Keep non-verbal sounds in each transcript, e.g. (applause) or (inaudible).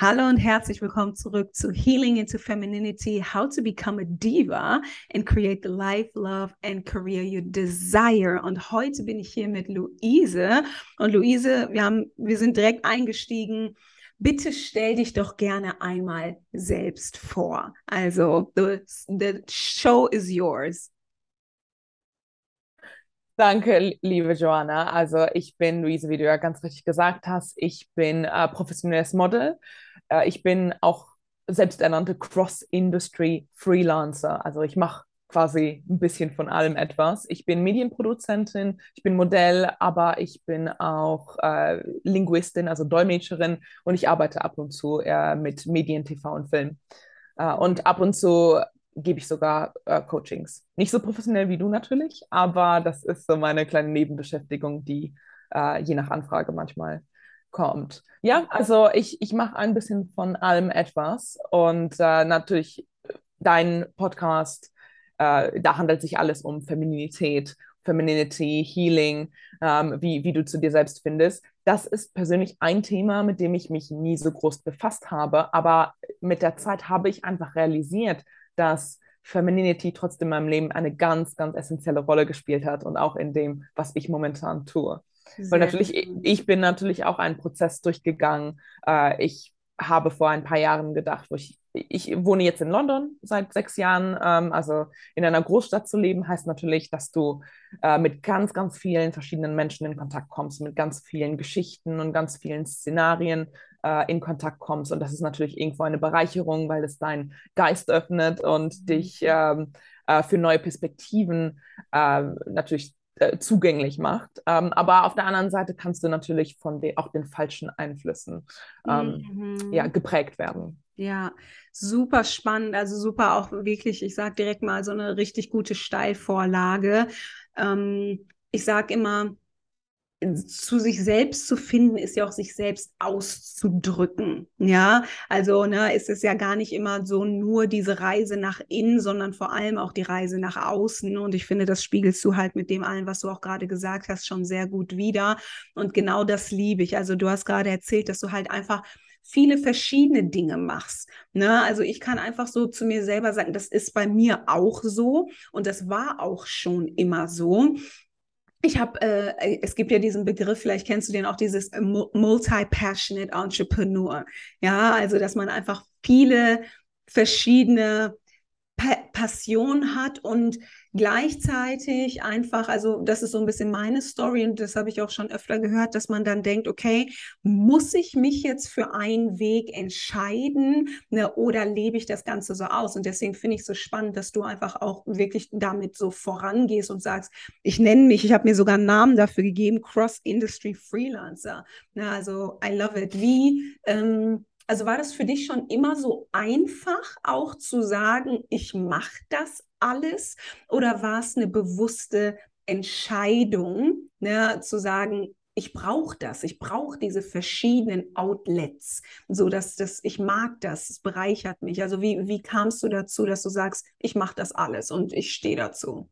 Hallo und herzlich willkommen zurück zu Healing into Femininity, How to Become a Diva and Create the Life, Love and Career You Desire. Und heute bin ich hier mit Luise. Und Luise, wir, haben, wir sind direkt eingestiegen. Bitte stell dich doch gerne einmal selbst vor. Also, the, the show is yours. Danke, liebe Joanna. Also ich bin Luise, wie du ja ganz richtig gesagt hast. Ich bin äh, professionelles Model äh, ich bin auch selbsternannte Cross-Industry-Freelancer. Also ich mache quasi ein bisschen von allem etwas. Ich bin Medienproduzentin, ich bin Modell, aber ich bin auch äh, Linguistin, also Dolmetscherin und ich arbeite ab und zu äh, mit Medien, TV und Film. Äh, und ab und zu gebe ich sogar äh, Coachings. Nicht so professionell wie du natürlich, aber das ist so meine kleine Nebenbeschäftigung, die äh, je nach Anfrage manchmal kommt. Ja, also ich, ich mache ein bisschen von allem etwas und äh, natürlich dein Podcast, äh, da handelt sich alles um Femininität, Femininity, Healing, ähm, wie, wie du zu dir selbst findest. Das ist persönlich ein Thema, mit dem ich mich nie so groß befasst habe, aber mit der Zeit habe ich einfach realisiert, dass Femininity trotzdem in meinem Leben eine ganz, ganz essentielle Rolle gespielt hat und auch in dem, was ich momentan tue. Sehr Weil natürlich, ich, ich bin natürlich auch einen Prozess durchgegangen. Äh, ich habe vor ein paar Jahren gedacht, wo ich, ich wohne jetzt in London seit sechs Jahren. Ähm, also in einer Großstadt zu leben, heißt natürlich, dass du äh, mit ganz, ganz vielen verschiedenen Menschen in Kontakt kommst, mit ganz vielen Geschichten und ganz vielen Szenarien äh, in Kontakt kommst. Und das ist natürlich irgendwo eine Bereicherung, weil es deinen Geist öffnet und mhm. dich ähm, äh, für neue Perspektiven äh, natürlich äh, zugänglich macht. Ähm, aber auf der anderen Seite kannst du natürlich von den, auch den falschen Einflüssen ähm, mhm. ja, geprägt werden. Ja, super spannend. Also super auch wirklich, ich sage direkt mal so eine richtig gute Steilvorlage. Ähm, ich sage immer, zu sich selbst zu finden, ist ja auch sich selbst auszudrücken. Ja, also ne, ist es ja gar nicht immer so nur diese Reise nach innen, sondern vor allem auch die Reise nach außen. Und ich finde, das spiegelst du halt mit dem allen, was du auch gerade gesagt hast, schon sehr gut wieder. Und genau das liebe ich. Also du hast gerade erzählt, dass du halt einfach viele verschiedene Dinge machst. Ne? Also ich kann einfach so zu mir selber sagen, das ist bei mir auch so und das war auch schon immer so ich habe, äh, es gibt ja diesen Begriff, vielleicht kennst du den auch, dieses multi-passionate Entrepreneur. Ja, also dass man einfach viele verschiedene pa Passionen hat und gleichzeitig einfach, also das ist so ein bisschen meine Story und das habe ich auch schon öfter gehört, dass man dann denkt, okay, muss ich mich jetzt für einen Weg entscheiden ne, oder lebe ich das Ganze so aus? Und deswegen finde ich es so spannend, dass du einfach auch wirklich damit so vorangehst und sagst, ich nenne mich, ich habe mir sogar einen Namen dafür gegeben, Cross-Industry Freelancer. Ne, also I love it. Wie ähm, also war das für dich schon immer so einfach, auch zu sagen, ich mache das alles? Oder war es eine bewusste Entscheidung, ne, zu sagen, ich brauche das, ich brauche diese verschiedenen Outlets, so dass das, ich mag das, es bereichert mich. Also wie, wie kamst du dazu, dass du sagst, ich mache das alles und ich stehe dazu?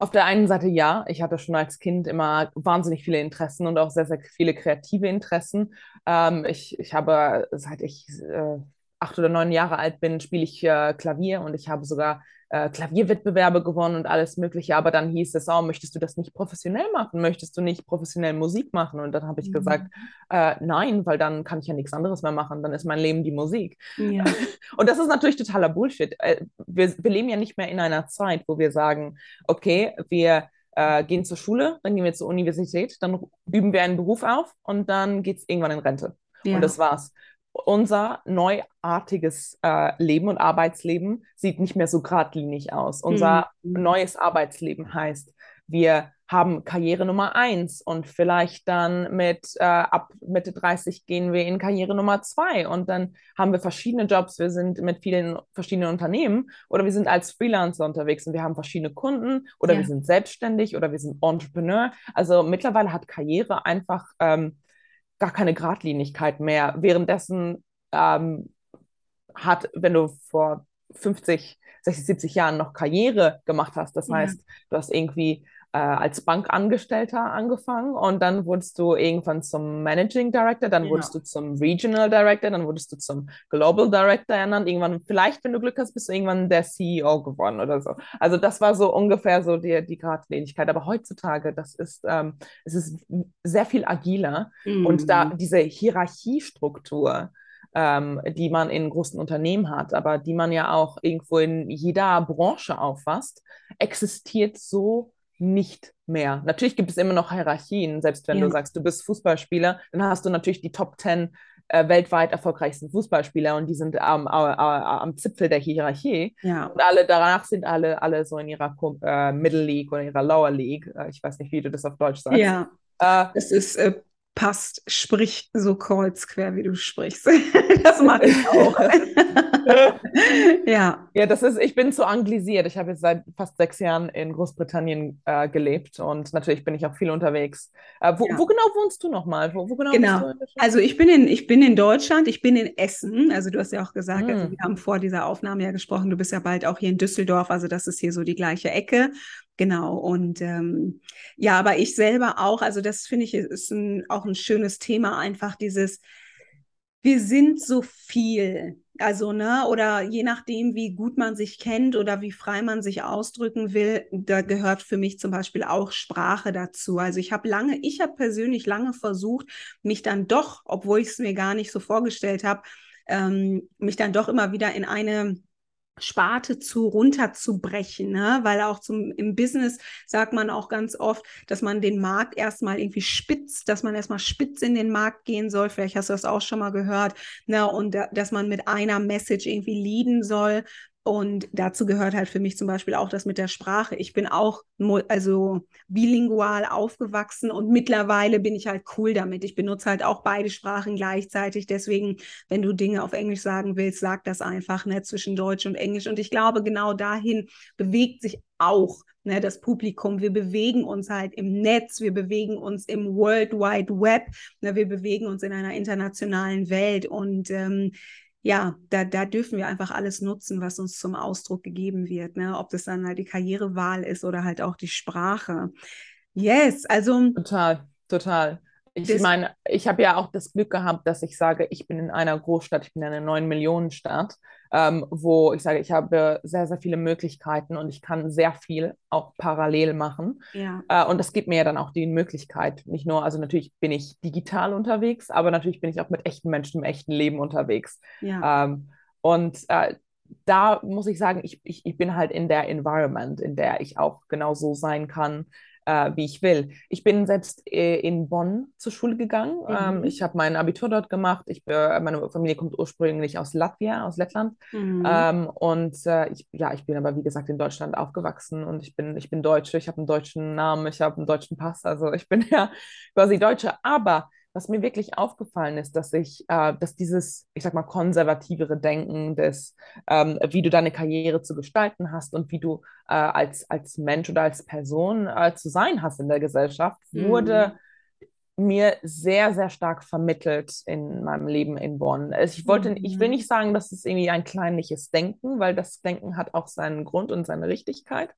Auf der einen Seite ja, ich hatte schon als Kind immer wahnsinnig viele Interessen und auch sehr, sehr viele kreative Interessen. Ähm, ich, ich habe, seit ich äh, acht oder neun Jahre alt bin, spiele ich äh, Klavier und ich habe sogar äh, Klavierwettbewerbe gewonnen und alles Mögliche. Aber dann hieß es, oh, möchtest du das nicht professionell machen? Möchtest du nicht professionell Musik machen? Und dann habe ich mhm. gesagt, äh, nein, weil dann kann ich ja nichts anderes mehr machen. Dann ist mein Leben die Musik. Ja. (laughs) Und das ist natürlich totaler Bullshit. Äh, wir, wir leben ja nicht mehr in einer Zeit, wo wir sagen, okay, wir äh, gehen zur Schule, dann gehen wir zur Universität, dann üben wir einen Beruf auf und dann geht es irgendwann in Rente. Ja. Und das war's unser neuartiges äh, Leben und Arbeitsleben sieht nicht mehr so geradlinig aus. Unser mhm. neues Arbeitsleben heißt, wir haben Karriere Nummer eins und vielleicht dann mit äh, ab Mitte 30 gehen wir in Karriere Nummer zwei und dann haben wir verschiedene Jobs. Wir sind mit vielen verschiedenen Unternehmen oder wir sind als Freelancer unterwegs und wir haben verschiedene Kunden oder ja. wir sind selbstständig oder wir sind Entrepreneur. Also mittlerweile hat Karriere einfach ähm, gar keine Gradlinigkeit mehr. Währenddessen ähm, hat, wenn du vor 50, 60, 70 Jahren noch Karriere gemacht hast, das heißt, du hast irgendwie äh, als Bankangestellter angefangen und dann wurdest du irgendwann zum Managing Director, dann Ja. wurdest du zum Regional Director, dann wurdest du zum Global Director ernannt. Irgendwann, vielleicht, wenn du Glück hast, bist du irgendwann der CEO geworden oder so. Also das war so ungefähr so die, die Gradlinigkeit. Aber heutzutage, das ist, ähm, es ist sehr viel agiler und da Mhm. diese Hierarchiestruktur ähm, die man in großen Unternehmen hat, aber die man ja auch irgendwo in jeder Branche auffasst, existiert so nicht mehr. Natürlich gibt es immer noch Hierarchien, selbst wenn Ja. du sagst, du bist Fußballspieler, dann hast du natürlich die Top 10 äh, weltweit erfolgreichsten Fußballspieler und die sind am, am, am Zipfel der Hierarchie. Ja. Und alle danach sind alle, alle so in ihrer äh, Middle League oder ihrer Lower League. Äh, ich weiß nicht, wie du das auf Deutsch sagst. Ja. Äh, Es ist, äh, passt, sprich so kreuzquer, wie du sprichst. (laughs) das mache ich auch. (laughs) (laughs) ja. Ja, das ist, ich bin zu anglisiert. Ich habe jetzt seit fast sechs Jahren in Großbritannien äh, gelebt und natürlich bin ich auch viel unterwegs. Äh, wo, Ja. wo genau wohnst du nochmal? Wo, wo genau Genau. Also ich bin in, ich bin in Deutschland, ich bin in Essen. Also du hast ja auch gesagt, also Mm. wir haben vor dieser Aufnahme ja gesprochen, du bist ja bald auch hier in Düsseldorf, also das ist hier so die gleiche Ecke. Genau. Und ähm, ja, aber ich selber auch, also das finde ich ist ein, auch ein schönes Thema, einfach dieses, wir sind so viel. Also, ne, oder je nachdem, wie gut man sich kennt oder wie frei man sich ausdrücken will, da gehört für mich zum Beispiel auch Sprache dazu. Also ich habe lange, ich habe persönlich lange versucht, mich dann doch, obwohl ich es mir gar nicht so vorgestellt habe, ähm, mich dann doch immer wieder in eine Sparte zu runterzubrechen, ne? Weil auch zum im Business sagt man auch ganz oft, dass man den Markt erstmal irgendwie spitzt, dass man erstmal spitz in den Markt gehen soll. Vielleicht hast du das auch schon mal gehört, ne? Und da, dass man mit einer Message irgendwie leaden soll. Und dazu gehört halt für mich zum Beispiel auch das mit der Sprache. Ich bin auch also bilingual aufgewachsen und mittlerweile bin ich halt cool damit. Ich benutze halt auch beide Sprachen gleichzeitig. Deswegen, wenn du Dinge auf Englisch sagen willst, sag das einfach ne, zwischen Deutsch und Englisch. Und ich glaube, genau dahin bewegt sich auch ne, das Publikum. Wir bewegen uns halt im Netz, wir bewegen uns im World Wide Web, ne, wir bewegen uns in einer internationalen Welt und ähm, ja, da, da dürfen wir einfach alles nutzen, was uns zum Ausdruck gegeben wird, ne? Ob das dann halt die Karrierewahl ist oder halt auch die Sprache. Yes, also Total, total. Ich meine, ich habe ja auch das Glück gehabt, dass ich sage, ich bin in einer Großstadt, ich bin in einer 9-Millionen-Stadt, ähm, wo ich sage, ich habe sehr, sehr viele Möglichkeiten und ich kann sehr viel auch parallel machen. ja, Äh, und das gibt mir ja dann auch die Möglichkeit, nicht nur, also natürlich bin ich digital unterwegs, aber natürlich bin ich auch mit echten Menschen im echten Leben unterwegs. ja, Ähm, und äh, da muss ich sagen, ich, ich, ich bin halt in der Environment, in der ich auch genau so sein kann, äh, wie ich will. Ich bin selbst äh, in Bonn zur Schule gegangen. Ähm, Mhm. ich habe mein Abitur dort gemacht. Ich, äh, meine Familie kommt ursprünglich aus Latvia, aus Lettland. mhm. Ähm, und äh, ich, ja, ich bin aber wie gesagt in Deutschland aufgewachsen und ich bin, ich bin Deutsche, ich habe einen deutschen Namen, ich habe einen deutschen Pass, also ich bin (laughs) ja quasi Deutsche. Aber was mir wirklich aufgefallen ist, dass ich, äh, dass dieses, ich sag mal, konservativere Denken des, ähm, wie du deine Karriere zu gestalten hast und wie du äh, als, als Mensch oder als Person äh, zu sein hast in der Gesellschaft, wurde mir sehr, sehr stark vermittelt in meinem Leben in Bonn. Also ich wollte, ich will Mhm. nicht sagen, dass es irgendwie ein kleinliches Denken, weil das Denken hat auch seinen Grund und seine Richtigkeit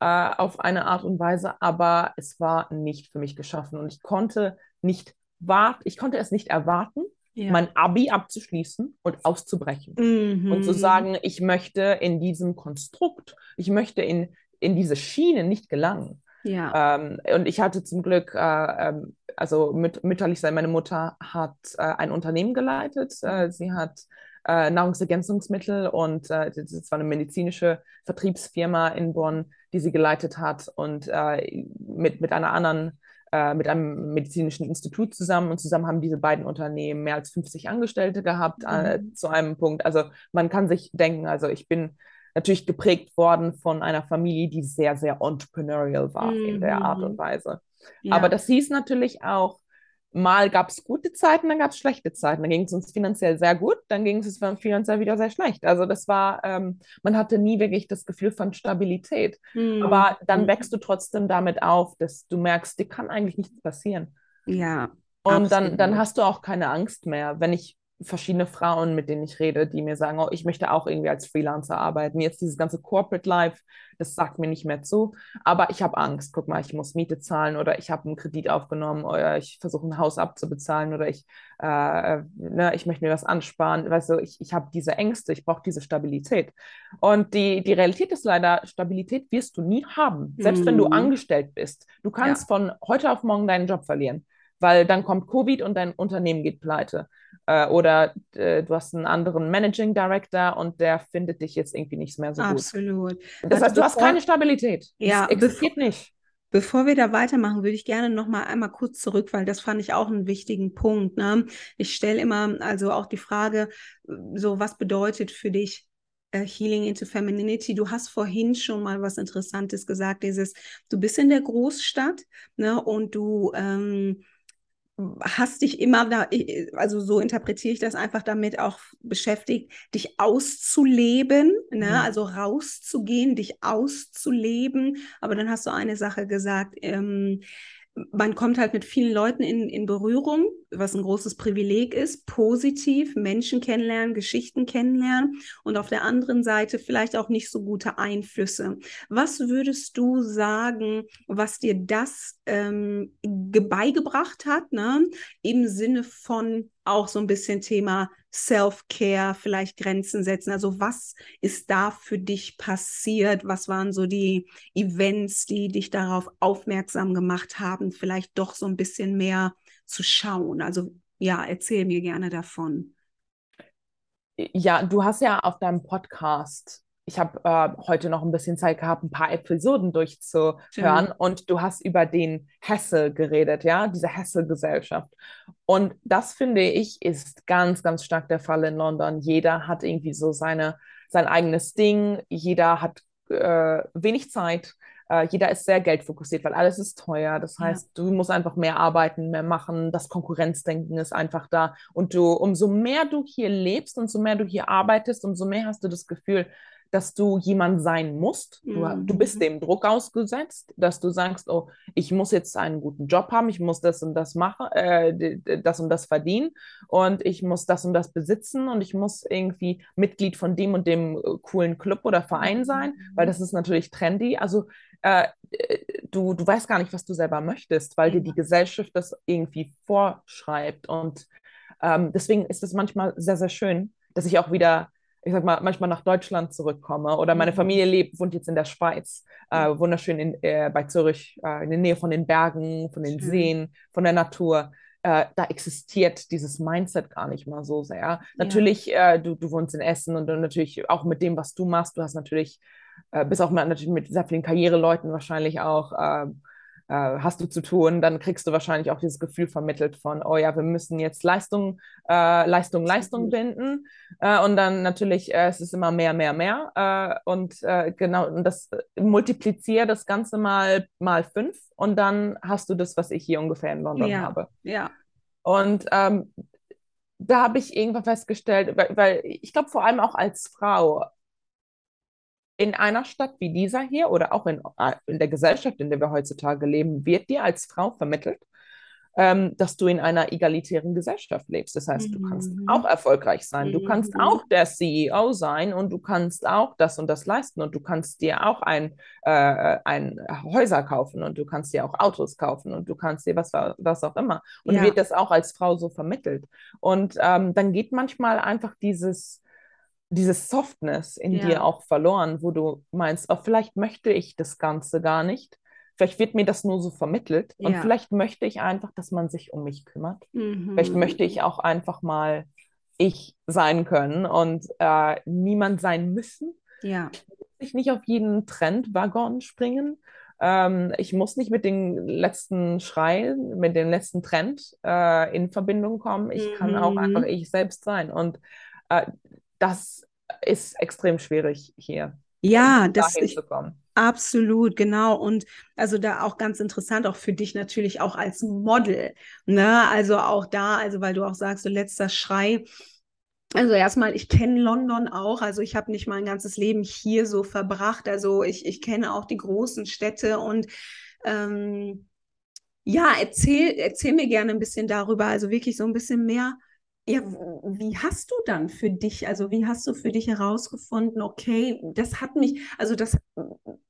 äh, auf eine Art und Weise, aber es war nicht für mich geschaffen und ich konnte nicht warten, ich konnte es nicht erwarten, ja. mein Abi abzuschließen und auszubrechen Mhm. und zu sagen, ich möchte in diesem Konstrukt, ich möchte in, in diese Schiene nicht gelangen. ja, Ähm, und ich hatte zum Glück, äh, ähm, also müt mütterlich sein, meine Mutter hat äh, ein Unternehmen geleitet. Äh, sie hat äh, Nahrungsergänzungsmittel und äh, das war eine medizinische Vertriebsfirma in Bonn, die sie geleitet hat und äh, mit, mit einer anderen, äh, mit einem medizinischen Institut zusammen und zusammen haben diese beiden Unternehmen mehr als 50 Angestellte gehabt äh, Mhm. zu einem Punkt. Also man kann sich denken, also ich bin natürlich geprägt worden von einer Familie, die sehr, sehr entrepreneurial war in der Art Mhm. und Weise. ja. Aber das hieß natürlich auch, mal gab es gute Zeiten, dann gab es schlechte Zeiten. Dann ging es uns finanziell sehr gut, dann ging es uns finanziell wieder sehr schlecht. Also das war, ähm, man hatte nie wirklich das Gefühl von Stabilität. Mhm. Aber dann wächst du trotzdem damit auf, dass du merkst, dir kann eigentlich nichts passieren. ja, Und dann, dann hast du auch keine Angst mehr. Wenn ich verschiedene Frauen, mit denen ich rede, die mir sagen, oh, ich möchte auch irgendwie als Freelancer arbeiten. Jetzt dieses ganze Corporate Life, das sagt mir nicht mehr zu. Aber ich habe Angst. Guck mal, ich muss Miete zahlen oder ich habe einen Kredit aufgenommen oder ich versuche ein Haus abzubezahlen oder ich, äh, ne, ich möchte mir was ansparen. Weißt du, ich, ich habe diese Ängste, ich brauche diese Stabilität. Und die, die Realität ist leider, Stabilität wirst du nie haben. Selbst mm. wenn du mhm. angestellt bist. Du kannst ja. von heute auf morgen deinen Job verlieren weil dann kommt Covid und dein Unternehmen geht pleite. Äh, oder äh, du hast einen anderen Managing Director und der findet dich jetzt irgendwie nicht mehr so Absolut. gut. Absolut. Das heißt, du hast keine Stabilität. Ja, das existiert nicht. Bevor wir da weitermachen, würde ich gerne noch mal einmal kurz zurück, weil das fand ich auch einen wichtigen Punkt. Ne? Ich stelle immer also auch die Frage, so was bedeutet für dich äh, Healing into Femininity. Du hast vorhin schon mal was Interessantes gesagt, dieses, du bist in der Großstadt ne, und du ähm, hast dich immer da, also so interpretiere ich das einfach damit auch beschäftigt, dich auszuleben, ne? Mhm. also rauszugehen, dich auszuleben. Aber dann hast du eine Sache gesagt, ähm, man kommt halt mit vielen Leuten in, in Berührung, was ein großes Privileg ist, positiv Menschen kennenlernen, Geschichten kennenlernen und auf der anderen Seite vielleicht auch nicht so gute Einflüsse. Was würdest du sagen, was dir das ähm, beigebracht hat, ne? im Sinne von auch so ein bisschen Thema Self-Care, vielleicht Grenzen setzen. Also was ist da für dich passiert? Was waren so die Events, die dich darauf aufmerksam gemacht haben, vielleicht doch so ein bisschen mehr zu schauen? Also ja, erzähl mir gerne davon. Ja, du hast ja auf deinem Podcast ich habe äh, heute noch ein bisschen Zeit gehabt, ein paar Episoden durchzuhören Schön. und du hast über den Hesse geredet, ja, diese Hesse-Gesellschaft. Und das finde ich ist ganz, ganz stark der Fall in London. Jeder hat irgendwie so seine, sein eigenes Ding, jeder hat äh, wenig Zeit, äh, jeder ist sehr geldfokussiert, weil alles ist teuer. Das heißt, ja. du musst einfach mehr arbeiten, mehr machen. Das Konkurrenzdenken ist einfach da. Und du, umso mehr du hier lebst und so mehr du hier arbeitest, umso mehr hast du das Gefühl, dass du jemand sein musst. Du, mhm. du bist dem Druck ausgesetzt, dass du sagst, oh, ich muss jetzt einen guten Job haben, ich muss das und das machen, äh, das und das verdienen und ich muss das und das besitzen und ich muss irgendwie Mitglied von dem und dem äh, coolen Club oder Verein mhm. sein, weil das ist natürlich trendy. Also äh, du, du weißt gar nicht, was du selber möchtest, weil dir die Gesellschaft das irgendwie vorschreibt. Und ähm, deswegen ist es manchmal sehr, sehr schön, dass ich auch wieder ich sag mal, manchmal nach Deutschland zurückkomme oder meine mhm. Familie lebt, wohnt jetzt in der Schweiz, äh, wunderschön in, äh, bei Zürich, äh, in der Nähe von den Bergen, von den Schön. Seen, von der Natur. Äh, da existiert dieses Mindset gar nicht mal so sehr. Ja. Natürlich, äh, du, du wohnst in Essen und natürlich auch mit dem, was du machst, du hast natürlich, äh, bis auch mit, natürlich mit sehr vielen Karriereleuten wahrscheinlich auch äh, hast du zu tun, dann kriegst du wahrscheinlich auch dieses Gefühl vermittelt von, oh ja, wir müssen jetzt Leistung, äh, Leistung, Leistung binden. Äh, und dann natürlich, äh, es ist immer mehr, mehr, mehr. Äh, und äh, genau, und das multipliziere das Ganze mal, mal fünf und dann hast du das, was ich hier ungefähr in London ja. habe. Ja. Und ähm, da habe ich irgendwann festgestellt, weil, weil ich glaube, vor allem auch als Frau, in einer Stadt wie dieser hier oder auch in, äh, in der Gesellschaft, in der wir heutzutage leben, wird dir als Frau vermittelt, ähm, dass du in einer egalitären Gesellschaft lebst. Das heißt, du kannst mhm. auch erfolgreich sein, mhm. du kannst mhm. auch der CEO sein und du kannst auch das und das leisten und du kannst dir auch ein, äh, ein Häuser kaufen und du kannst dir auch Autos kaufen und du kannst dir was, was auch immer. Und ja. wird das auch als Frau so vermittelt. Und ähm, dann geht manchmal einfach dieses dieses Softness in ja. dir auch verloren, wo du meinst, oh, vielleicht möchte ich das Ganze gar nicht. Vielleicht wird mir das nur so vermittelt. Ja. Und vielleicht möchte ich einfach, dass man sich um mich kümmert. Mhm. Vielleicht möchte ich auch einfach mal ich sein können und äh, niemand sein müssen. Ja. Ich nicht auf jeden Trendwaggon springen. Ähm, ich muss nicht mit dem letzten Schrei, mit dem letzten Trend äh, in Verbindung kommen. Ich mhm. kann auch einfach ich selbst sein. Und äh, das ist extrem schwierig hier. Ja, das ist absolut, genau. Und also da auch ganz interessant, auch für dich natürlich auch als Model. Ne? Also auch da, also weil du auch sagst, so letzter Schrei. Also erstmal, ich kenne London auch. Also ich habe nicht mein ganzes Leben hier so verbracht. Also ich, ich kenne auch die großen Städte und ähm, ja, erzähl, erzähl mir gerne ein bisschen darüber. Also wirklich so ein bisschen mehr ja, wie hast du dann für dich, also wie hast du für dich herausgefunden, okay, das hat mich, also das,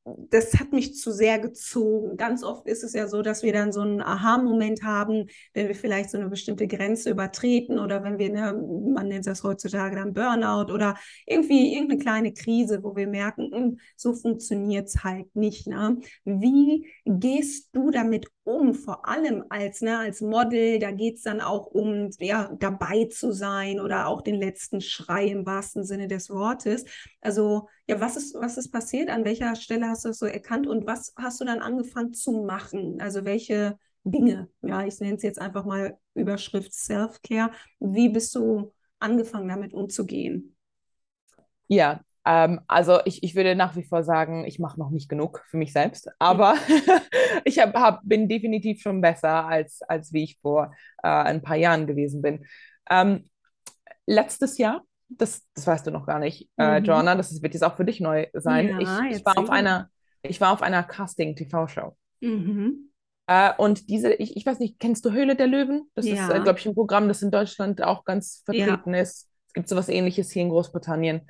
das hat mich zu sehr gezogen. Ganz oft ist es ja so, dass wir dann so einen Aha-Moment haben, wenn wir vielleicht so eine bestimmte Grenze übertreten oder wenn wir, ne, man nennt das heutzutage dann Burnout oder irgendwie irgendeine kleine Krise, wo wir merken, hm, so funktioniert es halt nicht. Ne? Wie gehst du damit um, vor allem als, ne, als Model, da geht es dann auch um, ja, dabei zu sein oder auch den letzten Schrei im wahrsten Sinne des Wortes. Also, ja, was ist, was ist passiert? An welcher Stelle hast du das so erkannt und was hast du dann angefangen zu machen? Also, welche Dinge, ja, ich nenne es jetzt einfach mal Überschrift Self-Care. Wie bist du angefangen, damit umzugehen? Ja, ähm, also ich, ich würde nach wie vor sagen, ich mache noch nicht genug für mich selbst, aber (laughs) ich hab, hab, bin definitiv schon besser, als, als wie ich vor äh, ein paar Jahren gewesen bin. Ähm, letztes Jahr, das, das weißt du noch gar nicht, äh, mhm. Joanna, das wird jetzt auch für dich neu sein. Ja, ich, ich, war auf einer, ich war auf einer Casting-TV-Show. Mhm. Äh, und diese, ich, ich weiß nicht, kennst du Höhle der Löwen? Das ja. ist, äh, glaube ich, ein Programm, das in Deutschland auch ganz vertreten ja. ist. Es gibt so was ähnliches hier in Großbritannien.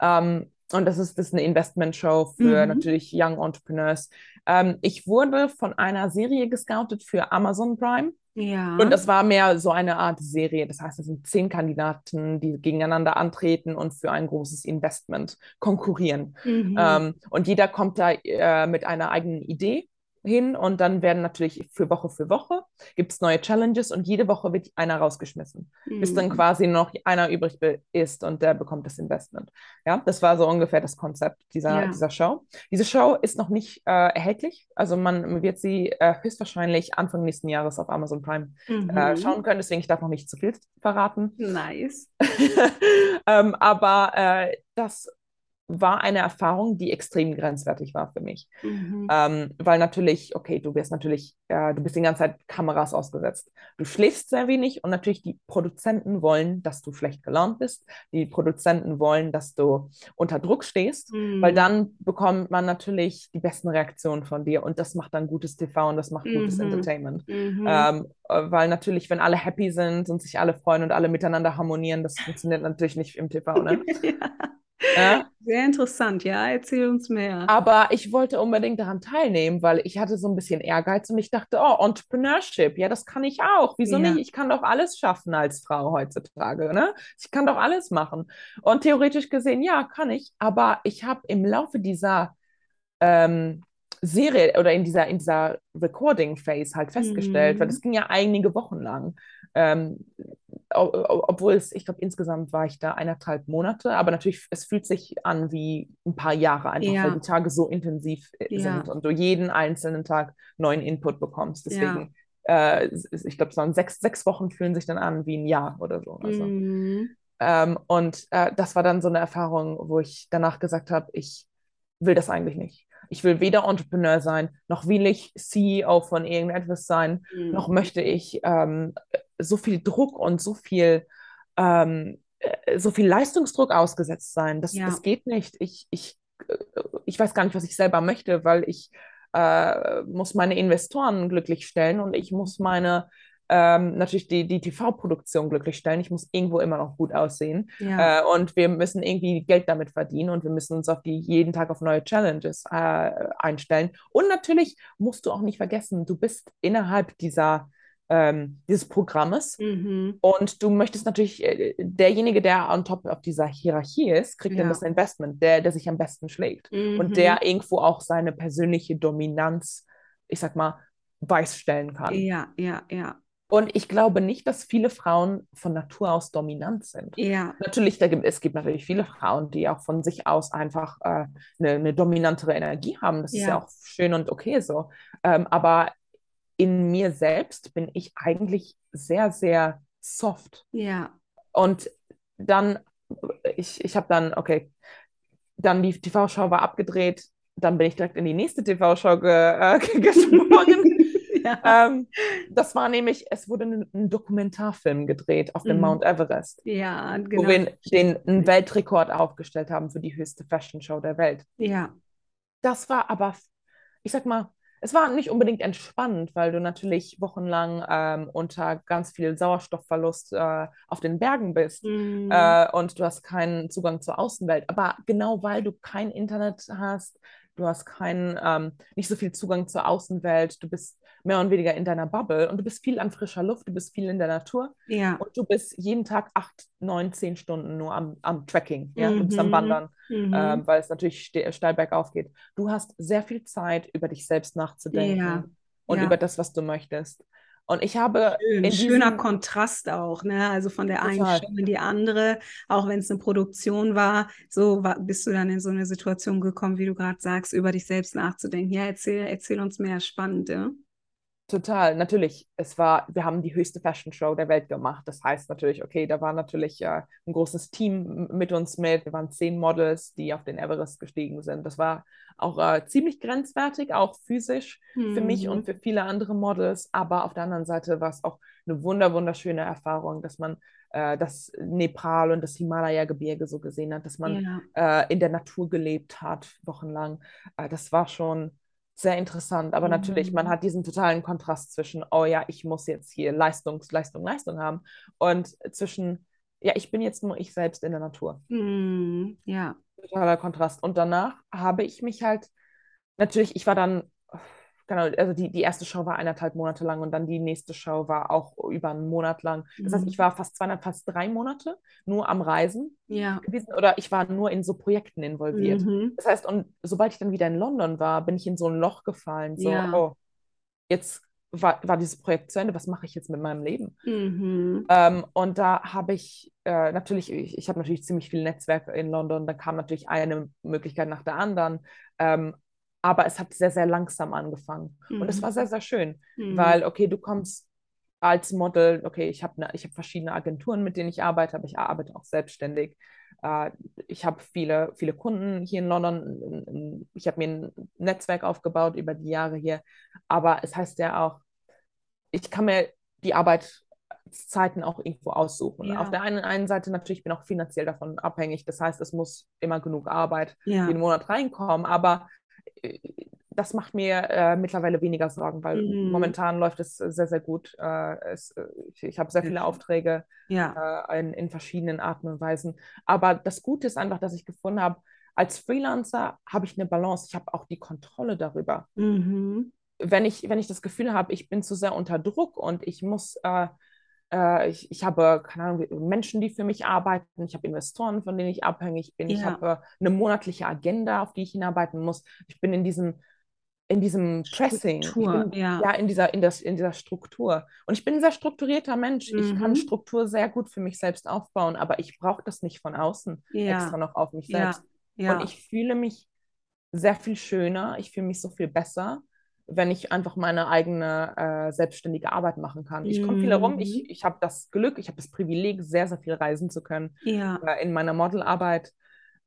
Ähm, und das ist, das ist eine Investment-Show für mhm. natürlich Young Entrepreneurs. Ähm, ich wurde von einer Serie gescoutet für Amazon Prime. Ja. Und das war mehr so eine Art Serie. Das heißt, es sind zehn Kandidaten, die gegeneinander antreten und für ein großes Investment konkurrieren. Mhm. Ähm, und jeder kommt da äh, mit einer eigenen Idee hin und dann werden natürlich für Woche für Woche gibt es neue Challenges und jede Woche wird einer rausgeschmissen, mhm. bis dann mhm. quasi noch einer übrig ist und der bekommt das Investment. Ja, das war so ungefähr das Konzept dieser, ja. dieser Show. Diese Show ist noch nicht äh, erhältlich, also man wird sie äh, höchstwahrscheinlich Anfang nächsten Jahres auf Amazon Prime äh, mhm. äh, schauen können, deswegen ich darf noch nicht zu viel verraten. Nice. (laughs) ähm, aber äh, das war eine Erfahrung, die extrem grenzwertig war für mich. Mhm. Ähm, weil natürlich, okay, du wirst natürlich, äh, du bist die ganze Zeit Kameras ausgesetzt. Du schläfst sehr wenig und natürlich die Produzenten wollen, dass du schlecht gelaunt bist. Die Produzenten wollen, dass du unter Druck stehst, mhm. weil dann bekommt man natürlich die besten Reaktionen von dir und das macht dann gutes TV und das macht mhm. gutes Entertainment. Mhm. Ähm, äh, weil natürlich, wenn alle happy sind und sich alle freuen und alle miteinander harmonieren, das funktioniert natürlich nicht im TV, ne? (laughs) ja. Ja? (laughs) Sehr interessant, ja, erzähl uns mehr. Aber ich wollte unbedingt daran teilnehmen, weil ich hatte so ein bisschen Ehrgeiz und ich dachte, oh, Entrepreneurship, ja, das kann ich auch. Wieso ja. nicht? Ich kann doch alles schaffen als Frau heutzutage, ne? Ich kann doch alles machen. Und theoretisch gesehen, ja, kann ich. Aber ich habe im Laufe dieser ähm, Serie oder in dieser, in dieser Recording-Phase halt festgestellt, mhm. weil das ging ja einige Wochen lang. Ähm, obwohl es, ich glaube, insgesamt war ich da eineinhalb Monate, aber natürlich, es fühlt sich an wie ein paar Jahre einfach, ja. weil die Tage so intensiv äh, ja. sind und du jeden einzelnen Tag neuen Input bekommst. Deswegen, ja. äh, ich glaube, so sechs, sechs Wochen fühlen sich dann an wie ein Jahr oder so. Also, mhm. ähm, und äh, das war dann so eine Erfahrung, wo ich danach gesagt habe, ich will das eigentlich nicht. Ich will weder Entrepreneur sein, noch will ich CEO von irgendetwas sein, mhm. noch möchte ich ähm, so viel Druck und so viel, ähm, äh, so viel Leistungsdruck ausgesetzt sein. Das, ja. das geht nicht. Ich, ich, äh, ich weiß gar nicht, was ich selber möchte, weil ich äh, muss meine Investoren glücklich stellen und ich muss meine ähm, natürlich die, die TV-Produktion glücklich stellen. Ich muss irgendwo immer noch gut aussehen. Ja. Äh, und wir müssen irgendwie Geld damit verdienen und wir müssen uns auf die jeden Tag auf neue Challenges äh, einstellen. Und natürlich musst du auch nicht vergessen, du bist innerhalb dieser ähm, dieses Programmes. Mhm. Und du möchtest natürlich, äh, derjenige, der on top auf dieser Hierarchie ist, kriegt ja. dann das Investment, der, der sich am besten schlägt. Mhm. Und der irgendwo auch seine persönliche Dominanz, ich sag mal, weißstellen kann. Ja, ja, ja. Und ich glaube nicht, dass viele Frauen von Natur aus dominant sind. Ja. Natürlich, da gibt, es gibt natürlich viele Frauen, die auch von sich aus einfach äh, eine, eine, dominantere Energie haben. Das ja. ist ja auch schön und okay so. Ähm, aber in mir selbst bin ich eigentlich sehr, sehr soft. Ja. Und dann, ich, ich habe dann, okay, dann die TV-Show war abgedreht, dann bin ich direkt in die nächste TV-Show ge, äh, (laughs) gesprungen. (laughs) ja. ähm, das war nämlich, es wurde ein, ein Dokumentarfilm gedreht auf dem mhm. Mount Everest. Ja, genau. Wo wir den, einen Weltrekord aufgestellt haben für die höchste Fashion Show der Welt. Ja. Das war aber, ich sag mal, es war nicht unbedingt entspannend, weil du natürlich wochenlang ähm, unter ganz viel Sauerstoffverlust äh, auf den Bergen bist Mhm. äh, und du hast keinen Zugang zur Außenwelt. Aber genau weil du kein Internet hast, du hast keinen, ähm, nicht so viel Zugang zur Außenwelt, du bist mehr und weniger in deiner Bubble und du bist viel an frischer Luft, du bist viel in der Natur Ja. und du bist jeden Tag acht, neun, zehn Stunden nur am, am Tracking, ja, du bist am Mhm. Wandern Mhm. ähm, weil es natürlich ste- steil bergauf geht. Du hast sehr viel Zeit, über dich selbst nachzudenken Ja. und Ja. über das, was du möchtest. Und ich habe Schön, schöner Kontrast auch, ne? Also von der einen Show in die andere, auch wenn es eine Produktion war, so war, bist du dann in so eine Situation gekommen, wie du gerade sagst, über dich selbst nachzudenken. Ja, erzähl, erzähl uns mehr, spannend, ja? Total. Natürlich, es war, wir haben die höchste Fashion Show der Welt gemacht. Das heißt natürlich, okay, da war natürlich äh, ein großes Team mit uns mit. Wir waren zehn Models, die auf den Everest gestiegen sind. Das war auch äh, ziemlich grenzwertig, auch physisch für mich und Mhm. für viele andere Models. Aber auf der anderen Seite war es auch eine wunder, wunderschöne Erfahrung, dass man äh, das Nepal und das Himalaya-Gebirge so gesehen hat, dass man Ja. äh, in der Natur gelebt hat, wochenlang. Äh, das war schon sehr interessant. Aber natürlich, man Mhm. hat diesen totalen Kontrast zwischen, oh ja, ich muss jetzt hier Leistungs, Leistung, Leistung haben und zwischen, ja, ich bin jetzt nur ich selbst in der Natur. Mhm. Ja. Totaler Kontrast. Und danach habe ich mich halt, natürlich, ich war dann, genau, also die, die erste Show war eineinhalb Monate lang und dann die nächste Show war auch über einen Monat lang. Das heißt, Mhm. ich war fast zweieinhalb, fast drei Monate nur am Reisen Ja. gewesen oder ich war nur in so Projekten involviert. Mhm. Das heißt, und sobald ich dann wieder in London war, bin ich in so ein Loch gefallen, so, Ja. oh, jetzt war, war dieses Projekt zu Ende, was mache ich jetzt mit meinem Leben? Mhm. Ähm, und da habe ich äh, natürlich, ich, ich habe natürlich ziemlich viel Netzwerk in London, da kam natürlich eine Möglichkeit nach der anderen, ähm, aber es hat sehr, sehr langsam angefangen. Und es war sehr, Mhm. sehr schön, Mhm. weil, okay, du kommst als Model, okay, ich habe ne, ich hab verschiedene Agenturen, mit denen ich arbeite, aber ich arbeite auch selbstständig. Äh, ich habe viele, viele Kunden hier in London. Ich habe mir ein Netzwerk aufgebaut über die Jahre hier. Aber es heißt ja auch, ich kann mir die Arbeitszeiten auch irgendwo aussuchen. Auf Ja. der einen, einen Seite natürlich bin ich auch finanziell davon abhängig. Das heißt, es muss immer genug Arbeit Ja. jeden Monat reinkommen. Aber das macht mir äh, mittlerweile weniger Sorgen, weil Mhm. momentan läuft es sehr, sehr gut. Äh, es, äh, ich ich habe sehr viele. Aufträge Ja. äh, in, in verschiedenen Arten und Weisen. Aber das Gute ist einfach, dass ich gefunden habe, als Freelancer habe ich eine Balance. Ich habe auch die Kontrolle darüber. Mhm. Wenn ich, wenn ich das Gefühl habe, ich bin zu sehr unter Druck und ich muss, äh, äh, ich, ich habe, keine Ahnung, Menschen, die für mich arbeiten, ich habe Investoren, von denen ich abhängig bin, ich Ja. habe eine monatliche Agenda, auf die ich hinarbeiten muss. Ich bin in diesem, in diesem Pressing, ich bin ja. ja in dieser, in das, in dieser Struktur. Und ich bin ein sehr strukturierter Mensch. Ich kann Mhm. Struktur sehr gut für mich selbst aufbauen, aber ich brauche das nicht von außen Ja. extra noch auf mich Ja. selbst. Und Ja. ich fühle mich sehr viel schöner, ich fühle mich so viel besser, wenn ich einfach meine eigene äh, selbstständige Arbeit machen kann. Ich komme viel herum, Mhm. ich, ich habe das Glück, ich habe das Privileg, sehr, sehr viel reisen zu können Ja. äh, in meiner Modelarbeit.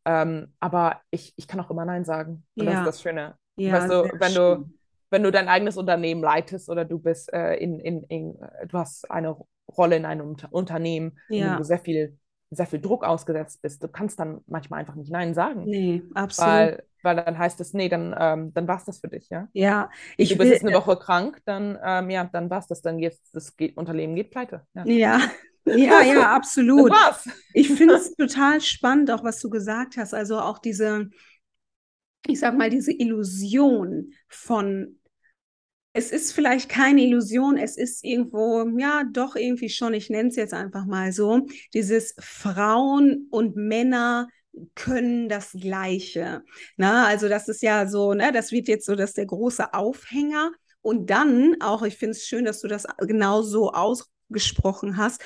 Ähm, aber ich, ich kann auch immer Nein sagen. Und das ist Ja. das Schöne. Ja, Weißt du, wenn du, schön. wenn du dein eigenes Unternehmen leitest oder du bist äh, in, in, in, äh, du hast eine Rolle in einem Unter Unternehmen, in dem Ja. du sehr viel, sehr viel Druck ausgesetzt bist, du kannst dann manchmal einfach nicht Nein sagen. Nee, absolut. Weil, weil dann heißt es, nee, dann, ähm, dann war es das für dich, ja. Ja, Du ich bist will, jetzt eine Woche krank, dann, ähm, ja, dann war es das. Dann jetzt, das geht, Unternehmen geht pleite. Ja. ja, ja, ja, (laughs) Das absolut. war's. Ich finde es (laughs) total spannend, auch was du gesagt hast. Also auch diese, ich sag mal, diese Illusion von, es ist vielleicht keine Illusion, es ist irgendwo, ja, doch irgendwie schon, ich nenne es jetzt einfach mal so, dieses Frauen und Männer können das Gleiche. Na, also das ist ja so, ne, das wird jetzt so, dass der große Aufhänger. Und dann auch, ich finde es schön, dass du das genau so ausgesprochen hast,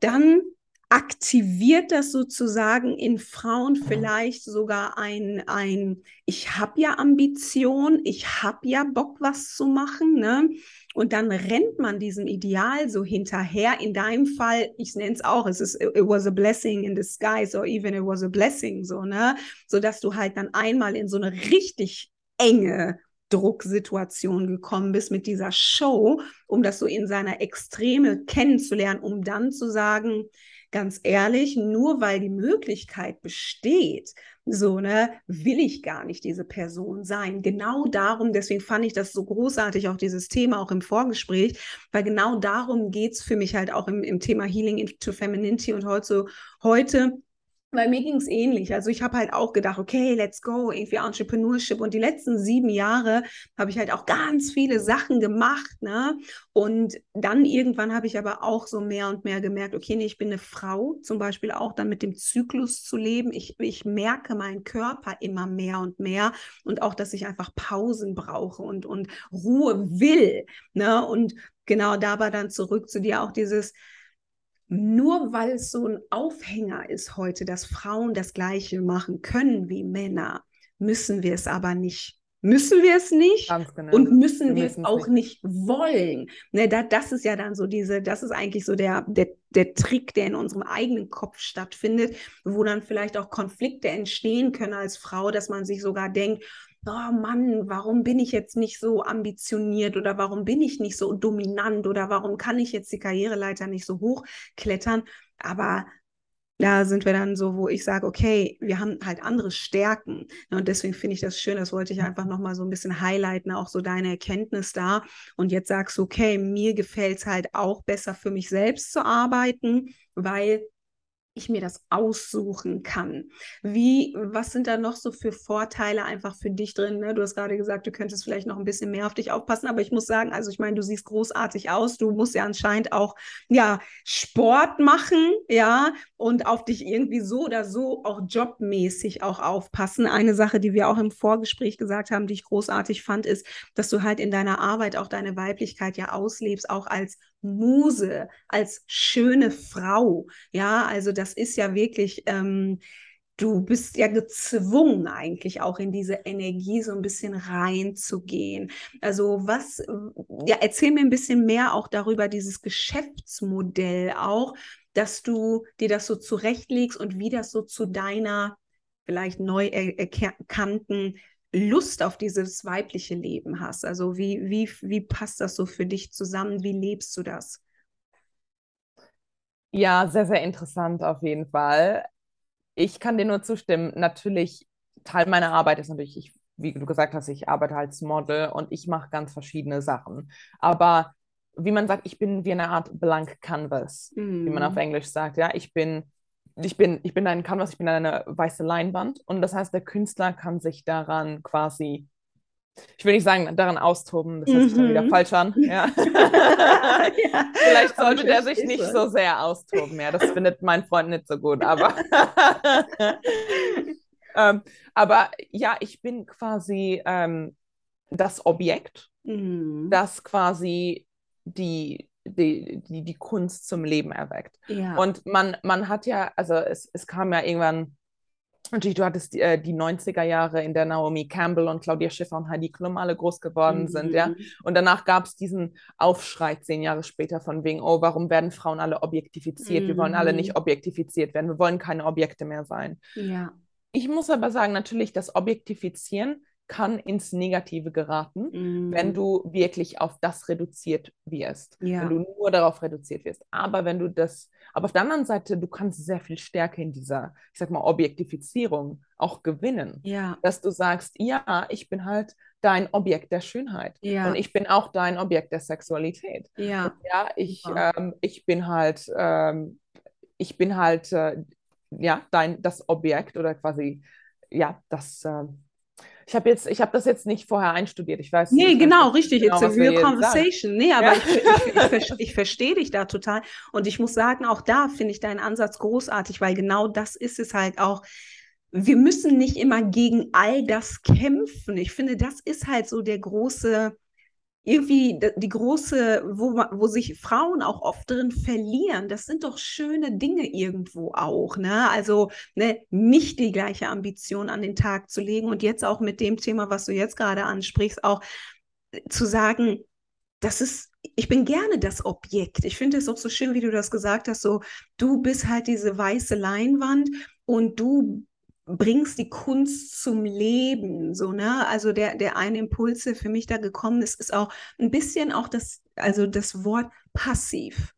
dann aktiviert das sozusagen in Frauen vielleicht sogar ein, ein ich habe ja Ambition, ich habe ja Bock, was zu machen, ne? Und dann rennt man diesem Ideal so hinterher. In deinem Fall, ich nenne es auch, es ist, it was a blessing in disguise or even it was a blessing, so, ne? So dass du halt dann einmal in so eine richtig enge Drucksituation gekommen bist mit dieser Show, um das so in seiner Extreme kennenzulernen, um dann zu sagen, ganz ehrlich, nur weil die Möglichkeit besteht, so, ne, will ich gar nicht diese Person sein. Genau darum, deswegen fand ich das so großartig, auch dieses Thema, auch im Vorgespräch, weil genau darum geht es für mich halt auch im, im Thema Healing into Femininity und heute, heute weil mir ging es ähnlich. Also ich habe halt auch gedacht, okay, let's go, irgendwie Entrepreneurship. Und die letzten sieben Jahre habe ich halt auch ganz viele Sachen gemacht. Ne? Und dann irgendwann habe ich aber auch so mehr und mehr gemerkt, okay, nee, ich bin eine Frau, zum Beispiel auch dann mit dem Zyklus zu leben. Ich, ich merke meinen Körper immer mehr und mehr. Und auch, dass ich einfach Pausen brauche und, und Ruhe will. Ne? Und genau dabei dann zurück zu dir auch dieses, nur weil es so ein Aufhänger ist heute, dass Frauen das Gleiche machen können wie Männer, müssen wir es aber nicht. Müssen wir es nicht genau. und müssen wir, wir es auch nicht, nicht wollen. Ne, da, das ist ja dann so diese, das ist eigentlich so der, der, der Trick, der in unserem eigenen Kopf stattfindet, wo dann vielleicht auch Konflikte entstehen können als Frau, dass man sich sogar denkt, oh Mann, warum bin ich jetzt nicht so ambitioniert oder warum bin ich nicht so dominant oder warum kann ich jetzt die Karriereleiter nicht so hoch klettern? Aber da sind wir dann so, wo ich sage, okay, wir haben halt andere Stärken. Und deswegen finde ich das schön, das wollte ich einfach nochmal so ein bisschen highlighten, auch so deine Erkenntnis da. Und jetzt sagst du, okay, mir gefällt es halt auch besser für mich selbst zu arbeiten, weil ich mir das aussuchen kann. Wie, was sind da noch so für Vorteile einfach für dich drin? Ne? Du hast gerade gesagt, du könntest vielleicht noch ein bisschen mehr auf dich aufpassen, aber ich muss sagen, also ich meine, du siehst großartig aus. Du musst ja anscheinend auch ja Sport machen, ja, und auf dich irgendwie so oder so auch jobmäßig auch aufpassen. Eine Sache, die wir auch im Vorgespräch gesagt haben, die ich großartig fand, ist, dass du halt in deiner Arbeit auch deine Weiblichkeit ja auslebst, auch als Muse, als schöne Frau. Ja, also das ist ja wirklich, ähm, du bist ja gezwungen eigentlich auch in diese Energie so ein bisschen reinzugehen. Also was, ja, erzähl mir ein bisschen mehr auch darüber, dieses Geschäftsmodell auch, dass du dir das so zurechtlegst und wie das so zu deiner vielleicht neu erkannten Lust auf dieses weibliche Leben hast. Also wie, wie, wie passt das so für dich zusammen? Wie lebst du das? Ja, sehr, sehr interessant auf jeden Fall. Ich kann dir nur zustimmen. Natürlich, Teil meiner Arbeit ist natürlich, ich, wie du gesagt hast, ich arbeite als Model und ich mache ganz verschiedene Sachen. Aber wie man sagt, ich bin wie eine Art Blank Canvas, mm. wie man auf mhm. Englisch sagt. Ja, ich bin ich bin, ich bin ein Canvas, ich bin eine weiße Leinwand und das heißt, der Künstler kann sich daran quasi, ich will nicht sagen, daran austoben, das hört sich dann wieder mhm. falsch an. Ja. (laughs) (laughs) ja. Vielleicht sollte der sich nicht so sehr austoben, ja, das findet mein Freund nicht so gut, aber, (laughs) ähm, aber ja, ich bin quasi ähm, das Objekt, mhm. das quasi die, die, die, die Kunst zum Leben erweckt. Ja. Und man, man hat ja, also es, es kam ja irgendwann, natürlich, du hattest die, äh, die 90er Jahre, in der Naomi Campbell und Claudia Schiffer und Heidi Klum alle groß geworden mhm. sind, ja. Und danach gab es diesen Aufschrei zehn Jahre später von wegen, oh, warum werden Frauen alle objektifiziert? Mhm. Wir wollen alle nicht mhm. objektifiziert werden, wir wollen keine Objekte mehr sein. Ja. Ich muss aber sagen, natürlich, das Objektifizieren kann ins Negative geraten, mm. wenn du wirklich auf das reduziert wirst. Ja. Wenn du nur darauf reduziert wirst. Aber wenn du das, aber auf der anderen Seite, du kannst sehr viel Stärke in dieser, ich sag mal, Objektifizierung auch gewinnen. Ja. Dass du sagst, ja, ich bin halt dein Objekt der Schönheit. Ja. Und ich bin auch dein Objekt der Sexualität. Ja, und ja ich, ähm, ich bin halt, ähm, ich bin halt, äh, ja, dein, das Objekt oder quasi, ja, das, äh, ich habe jetzt, ich habe das jetzt nicht vorher einstudiert. Ich weiß. Nee, ich genau, weiß richtig. Genau, It's a real conversation. Nee, aber ich, ich, ich, ich verstehe dich da total. Und ich muss sagen, auch da finde ich deinen Ansatz großartig, weil genau das ist es halt auch. Wir müssen nicht immer gegen all das kämpfen. Ich finde, das ist halt so der große, irgendwie die große, wo, wo sich Frauen auch oft drin verlieren, das sind doch schöne Dinge irgendwo auch, ne? Also ne, nicht die gleiche Ambition an den Tag zu legen und jetzt auch mit dem Thema, was du jetzt gerade ansprichst, auch zu sagen, das ist, ich bin gerne das Objekt. Ich finde es auch so schön, wie du das gesagt hast, so du bist halt diese weiße Leinwand und du bringst die Kunst zum Leben, so, ne? Also der, der eine Impuls, der für mich da gekommen ist, ist auch ein bisschen auch das, also das Wort passiv.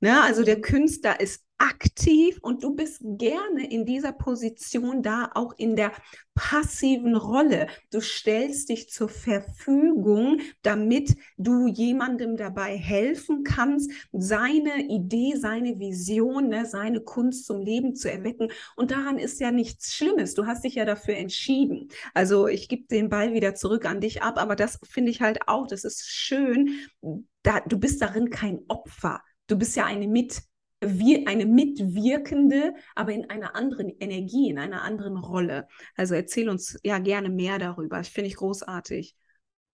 Ne? Also der Künstler ist aktiv und du bist gerne in dieser Position da, auch in der passiven Rolle. Du stellst dich zur Verfügung, damit du jemandem dabei helfen kannst, seine Idee, seine Vision, ne, seine Kunst zum Leben zu erwecken. Und daran ist ja nichts Schlimmes. Du hast dich ja dafür entschieden. Also ich gebe den Ball wieder zurück an dich ab, aber das finde ich halt auch, das ist schön. Da, du bist darin kein Opfer. Du bist ja eine mit wir, eine mitwirkende, aber in einer anderen Energie, in einer anderen Rolle. Also erzähl uns ja gerne mehr darüber. Ich finde ich großartig.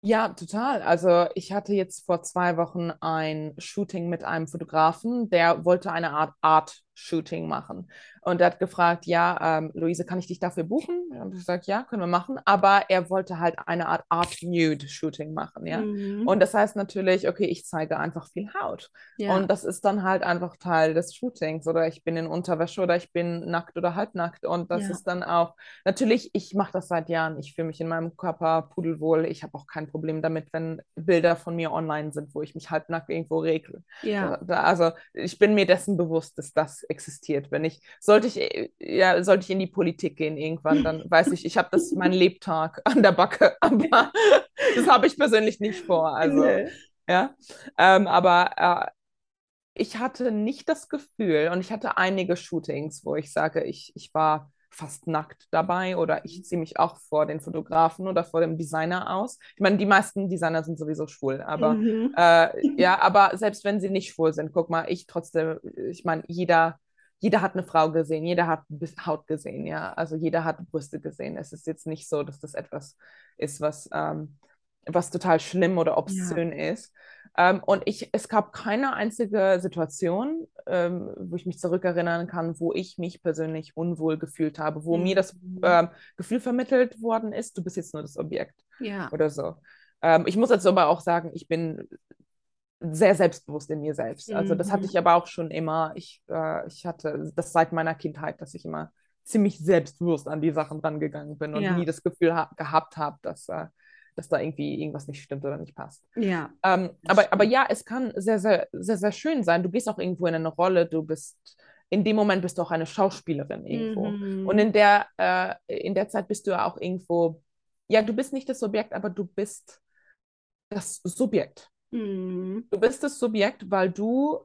Ja, total. Also ich hatte jetzt vor zwei Wochen ein Shooting mit einem Fotografen, der wollte eine Art Art Shooting machen. Und er hat gefragt, ja, ähm, Luise, kann ich dich dafür buchen? Und ich gesagt, ja, können wir machen. Aber er wollte halt eine Art Art Nude Shooting machen, ja. Mhm. Und das heißt natürlich, okay, ich zeige einfach viel Haut. Ja. Und das ist dann halt einfach Teil des Shootings. Oder ich bin in Unterwäsche oder ich bin nackt oder halbnackt. Und das ja. ist dann auch, natürlich, ich mache das seit Jahren. Ich fühle mich in meinem Körper pudelwohl. Ich habe auch kein Problem damit, wenn Bilder von mir online sind, wo ich mich halbnackt irgendwo regle. Ja. Also ich bin mir dessen bewusst, dass das existiert. Wenn ich, sollte ich, ja, sollte ich in die Politik gehen irgendwann, dann weiß ich, ich habe das meinen Lebtag an der Backe. (laughs) Aber das habe ich persönlich nicht vor. Also, nee. ja. Ähm, aber äh, ich hatte nicht das Gefühl, und ich hatte einige Shootings, wo ich sage, ich, ich war fast nackt dabei oder ich ziehe mich auch vor den Fotografen oder vor dem Designer aus. Ich meine, die meisten Designer sind sowieso schwul, aber mhm. äh, ja, aber selbst wenn sie nicht schwul sind, guck mal, ich trotzdem, ich meine, jeder jeder hat eine Frau gesehen, jeder hat Haut gesehen, ja. Also jeder hat Brüste gesehen. Es ist jetzt nicht so, dass das etwas ist, was, ähm, was total schlimm oder obszön ja. ist. Ähm, und ich, es gab keine einzige Situation, ähm, wo ich mich zurückerinnern kann, wo ich mich persönlich unwohl gefühlt habe, wo mhm. mir das ähm, Gefühl vermittelt worden ist, du bist jetzt nur das Objekt ja. oder so. Ähm, ich muss jetzt aber auch sagen, ich bin sehr selbstbewusst in mir selbst. Also das hatte mhm. ich aber auch schon immer. Ich, äh, ich hatte das seit meiner Kindheit, dass ich immer ziemlich selbstbewusst an die Sachen rangegangen bin und ja. nie das Gefühl ha gehabt habe, dass, äh, dass da irgendwie irgendwas nicht stimmt oder nicht passt. Ja. Ähm, aber, aber ja, es kann sehr, sehr, sehr, sehr schön sein. Du gehst auch irgendwo in eine Rolle, du bist in dem Moment bist du auch eine Schauspielerin irgendwo. Mhm. Und in der, äh, in der Zeit bist du ja auch irgendwo, ja, du bist nicht das Subjekt, aber du bist das Subjekt. Mhm. Du bist das Subjekt, weil du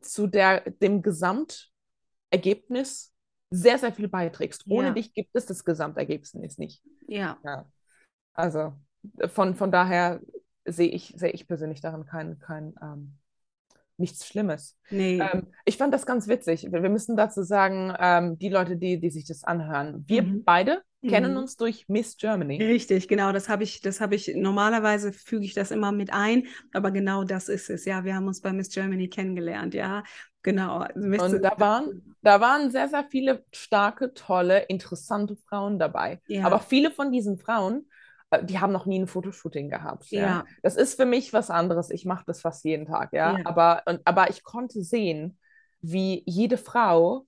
zu der, dem Gesamtergebnis sehr, sehr viel beiträgst. Ohne ja. dich gibt es das Gesamtergebnis nicht. Ja. ja. Also von, von daher sehe ich, sehe ich persönlich darin kein, kein ähm, nichts Schlimmes. Nee. Ähm, ich fand das ganz witzig. Wir, wir müssen dazu sagen, ähm, die Leute, die, die sich das anhören, wir mhm. beide kennen mhm. uns durch Miss Germany. Richtig, genau. Das habe ich, das habe ich, normalerweise füge ich das immer mit ein, aber genau das ist es. Ja, wir haben uns bei Miss Germany kennengelernt, ja. Genau. Und da waren, da waren sehr, sehr viele starke, tolle, interessante Frauen dabei. Ja. Aber viele von diesen Frauen, äh, die haben noch nie ein Fotoshooting gehabt. Ja. ja. Das ist für mich was anderes. Ich mache das fast jeden Tag, ja. ja. Aber, und, aber ich konnte sehen, wie jede Frau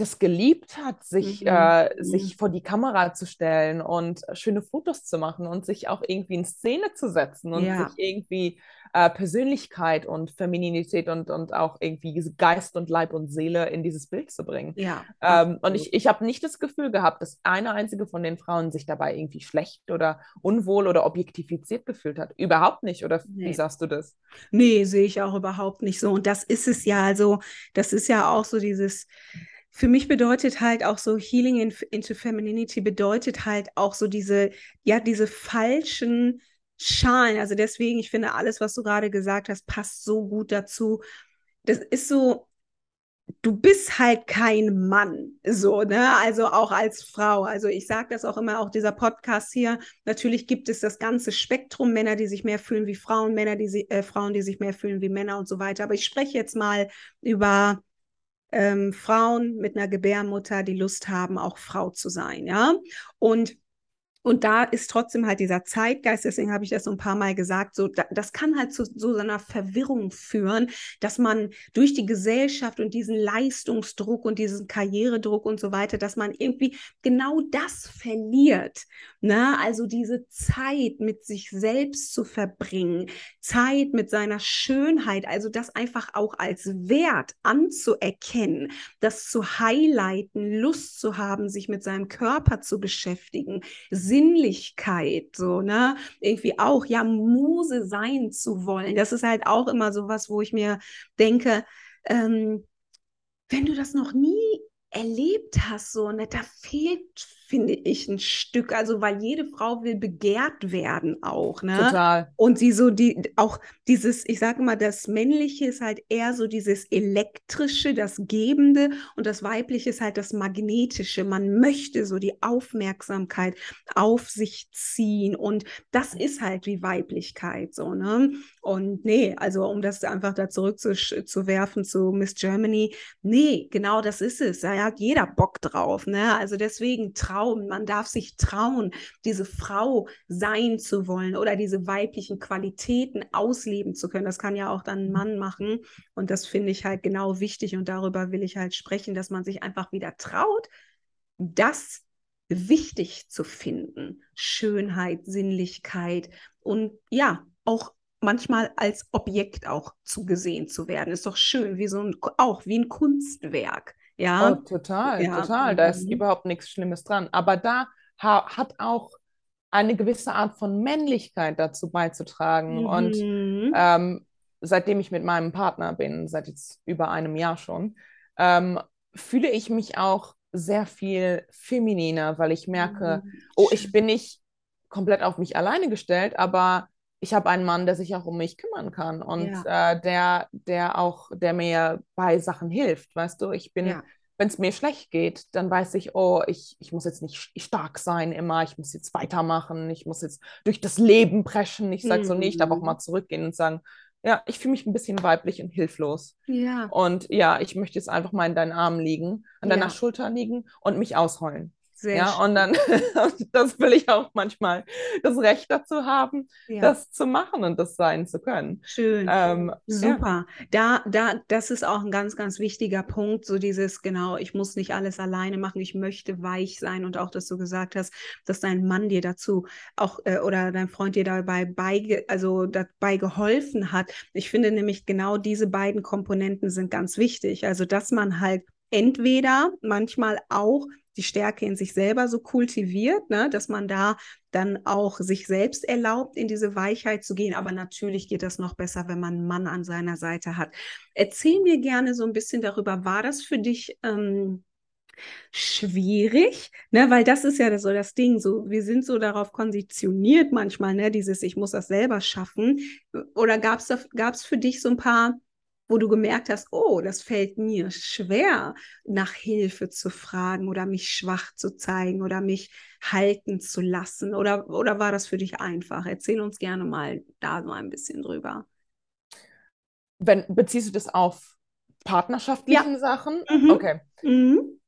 das geliebt hat, sich, mhm. äh, mhm. sich vor die Kamera zu stellen und schöne Fotos zu machen und sich auch irgendwie in Szene zu setzen und ja. sich irgendwie äh, Persönlichkeit und Femininität und, und auch irgendwie Geist und Leib und Seele in dieses Bild zu bringen. Ja. Ähm, und ich, ich habe nicht das Gefühl gehabt, dass eine einzige von den Frauen sich dabei irgendwie schlecht oder unwohl oder objektifiziert gefühlt hat. Überhaupt nicht. Oder nee. wie sagst du das? Nee, sehe ich auch überhaupt nicht so. Und das ist es ja, also, das ist ja auch so dieses für mich bedeutet halt auch so Healing in, into Femininity bedeutet halt auch so diese, ja, diese falschen Schalen. Also deswegen, ich finde, alles, was du gerade gesagt hast, passt so gut dazu. Das ist so, du bist halt kein Mann, so, ne? Also auch als Frau. Also ich sage das auch immer, auch dieser Podcast hier. Natürlich gibt es das ganze Spektrum, Männer, die sich mehr fühlen wie Frauen, Männer, die äh, Frauen, die sich mehr fühlen wie Männer und so weiter. Aber ich spreche jetzt mal über ähm, Frauen mit einer Gebärmutter, die Lust haben, auch Frau zu sein, ja. Und und da ist trotzdem halt dieser Zeitgeist, deswegen habe ich das so ein paar Mal gesagt, so, das kann halt zu so einer Verwirrung führen, dass man durch die Gesellschaft und diesen Leistungsdruck und diesen Karrieredruck und so weiter, dass man irgendwie genau das verliert. Ne? Also diese Zeit mit sich selbst zu verbringen, Zeit mit seiner Schönheit, also das einfach auch als Wert anzuerkennen, das zu highlighten, Lust zu haben, sich mit seinem Körper zu beschäftigen Sinnlichkeit, so, ne? Irgendwie auch, ja, Muse sein zu wollen. Das ist halt auch immer so was, wo ich mir denke, ähm, wenn du das noch nie erlebt hast, so, ne, da fehlt finde ich, ein Stück. Also, weil jede Frau will begehrt werden auch, ne? Total. Und sie so, die, auch dieses, ich sage mal, das Männliche ist halt eher so dieses Elektrische, das Gebende und das Weibliche ist halt das Magnetische. Man möchte so die Aufmerksamkeit auf sich ziehen und das ist halt wie Weiblichkeit, so, ne? Und nee, also um das einfach da zurückzuwerfen zu Miss Germany, nee, genau das ist es. Da hat jeder Bock drauf, ne? Also deswegen trau trauen. Man darf sich trauen, diese Frau sein zu wollen oder diese weiblichen Qualitäten ausleben zu können. Das kann ja auch dann ein Mann machen. Und das finde ich halt genau wichtig. Und darüber will ich halt sprechen, dass man sich einfach wieder traut, das wichtig zu finden. Schönheit, Sinnlichkeit und ja, auch manchmal als Objekt auch zugesehen zu werden. Ist doch schön, wie so ein, auch wie ein Kunstwerk. Ja. Oh, total, ja. total. Da ist mhm. überhaupt nichts Schlimmes dran. Aber da ha hat auch eine gewisse Art von Männlichkeit dazu beizutragen. Mhm. Und ähm, seitdem ich mit meinem Partner bin, seit jetzt über einem Jahr schon, ähm, fühle ich mich auch sehr viel femininer, weil ich merke, mhm. oh, ich bin nicht komplett auf mich alleine gestellt, aber ich habe einen Mann, der sich auch um mich kümmern kann und ja. äh, der, der auch, der mir bei Sachen hilft, weißt du, ich bin, ja. wenn es mir schlecht geht, dann weiß ich, oh, ich, ich muss jetzt nicht stark sein immer, ich muss jetzt weitermachen, ich muss jetzt durch das Leben preschen. Ich sage mhm. so nicht, aber auch mal zurückgehen und sagen, ja, ich fühle mich ein bisschen weiblich und hilflos. Ja. Und ja, ich möchte jetzt einfach mal in deinen Armen liegen, an deiner Schulter liegen und mich ausheulen. Sehr ja, schön. und dann, (laughs) das will ich auch manchmal das Recht dazu haben, ja. das zu machen und das sein zu können. Schön. Ähm, Super. Ja. Da, da, das ist auch ein ganz, ganz wichtiger Punkt. So dieses, genau, ich muss nicht alles alleine machen, ich möchte weich sein und auch, dass du gesagt hast, dass dein Mann dir dazu auch äh, oder dein Freund dir dabei beige, also dabei geholfen hat. Ich finde nämlich genau diese beiden Komponenten sind ganz wichtig. Also, dass man halt entweder manchmal auch die Stärke in sich selber so kultiviert, ne, dass man da dann auch sich selbst erlaubt, in diese Weichheit zu gehen. Aber natürlich geht das noch besser, wenn man einen Mann an seiner Seite hat. Erzähl mir gerne so ein bisschen darüber, war das für dich ähm, schwierig, ne, weil das ist ja so das Ding, so wir sind so darauf konditioniert manchmal, ne, dieses ich muss das selber schaffen. Oder gab es für dich so ein paar wo du gemerkt hast, oh, das fällt mir schwer, nach Hilfe zu fragen oder mich schwach zu zeigen oder mich halten zu lassen? Oder, oder war das für dich einfach? Erzähl uns gerne mal da so ein bisschen drüber. Wenn, beziehst du das auf partnerschaftlichen ja. Sachen? Mhm. Okay. Mhm.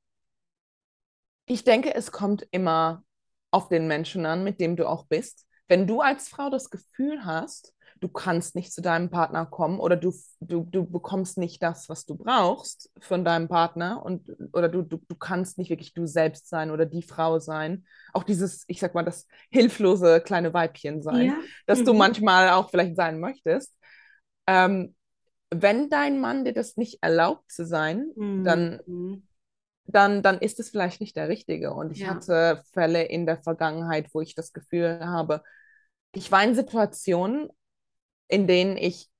Ich denke, es kommt immer auf den Menschen an, mit dem du auch bist. Wenn du als Frau das Gefühl hast, du kannst nicht zu deinem Partner kommen oder du, du, du bekommst nicht das, was du brauchst von deinem Partner und oder du, du, du kannst nicht wirklich du selbst sein oder die Frau sein. Auch dieses, ich sag mal, das hilflose kleine Weibchen sein, ja. das mhm. du manchmal auch vielleicht sein möchtest. Ähm, wenn dein Mann dir das nicht erlaubt zu sein, mhm. dann dann, dann ist es vielleicht nicht der Richtige. Und ich ja. hatte Fälle in der Vergangenheit, wo ich das Gefühl habe, ich war in Situationen, in denen ich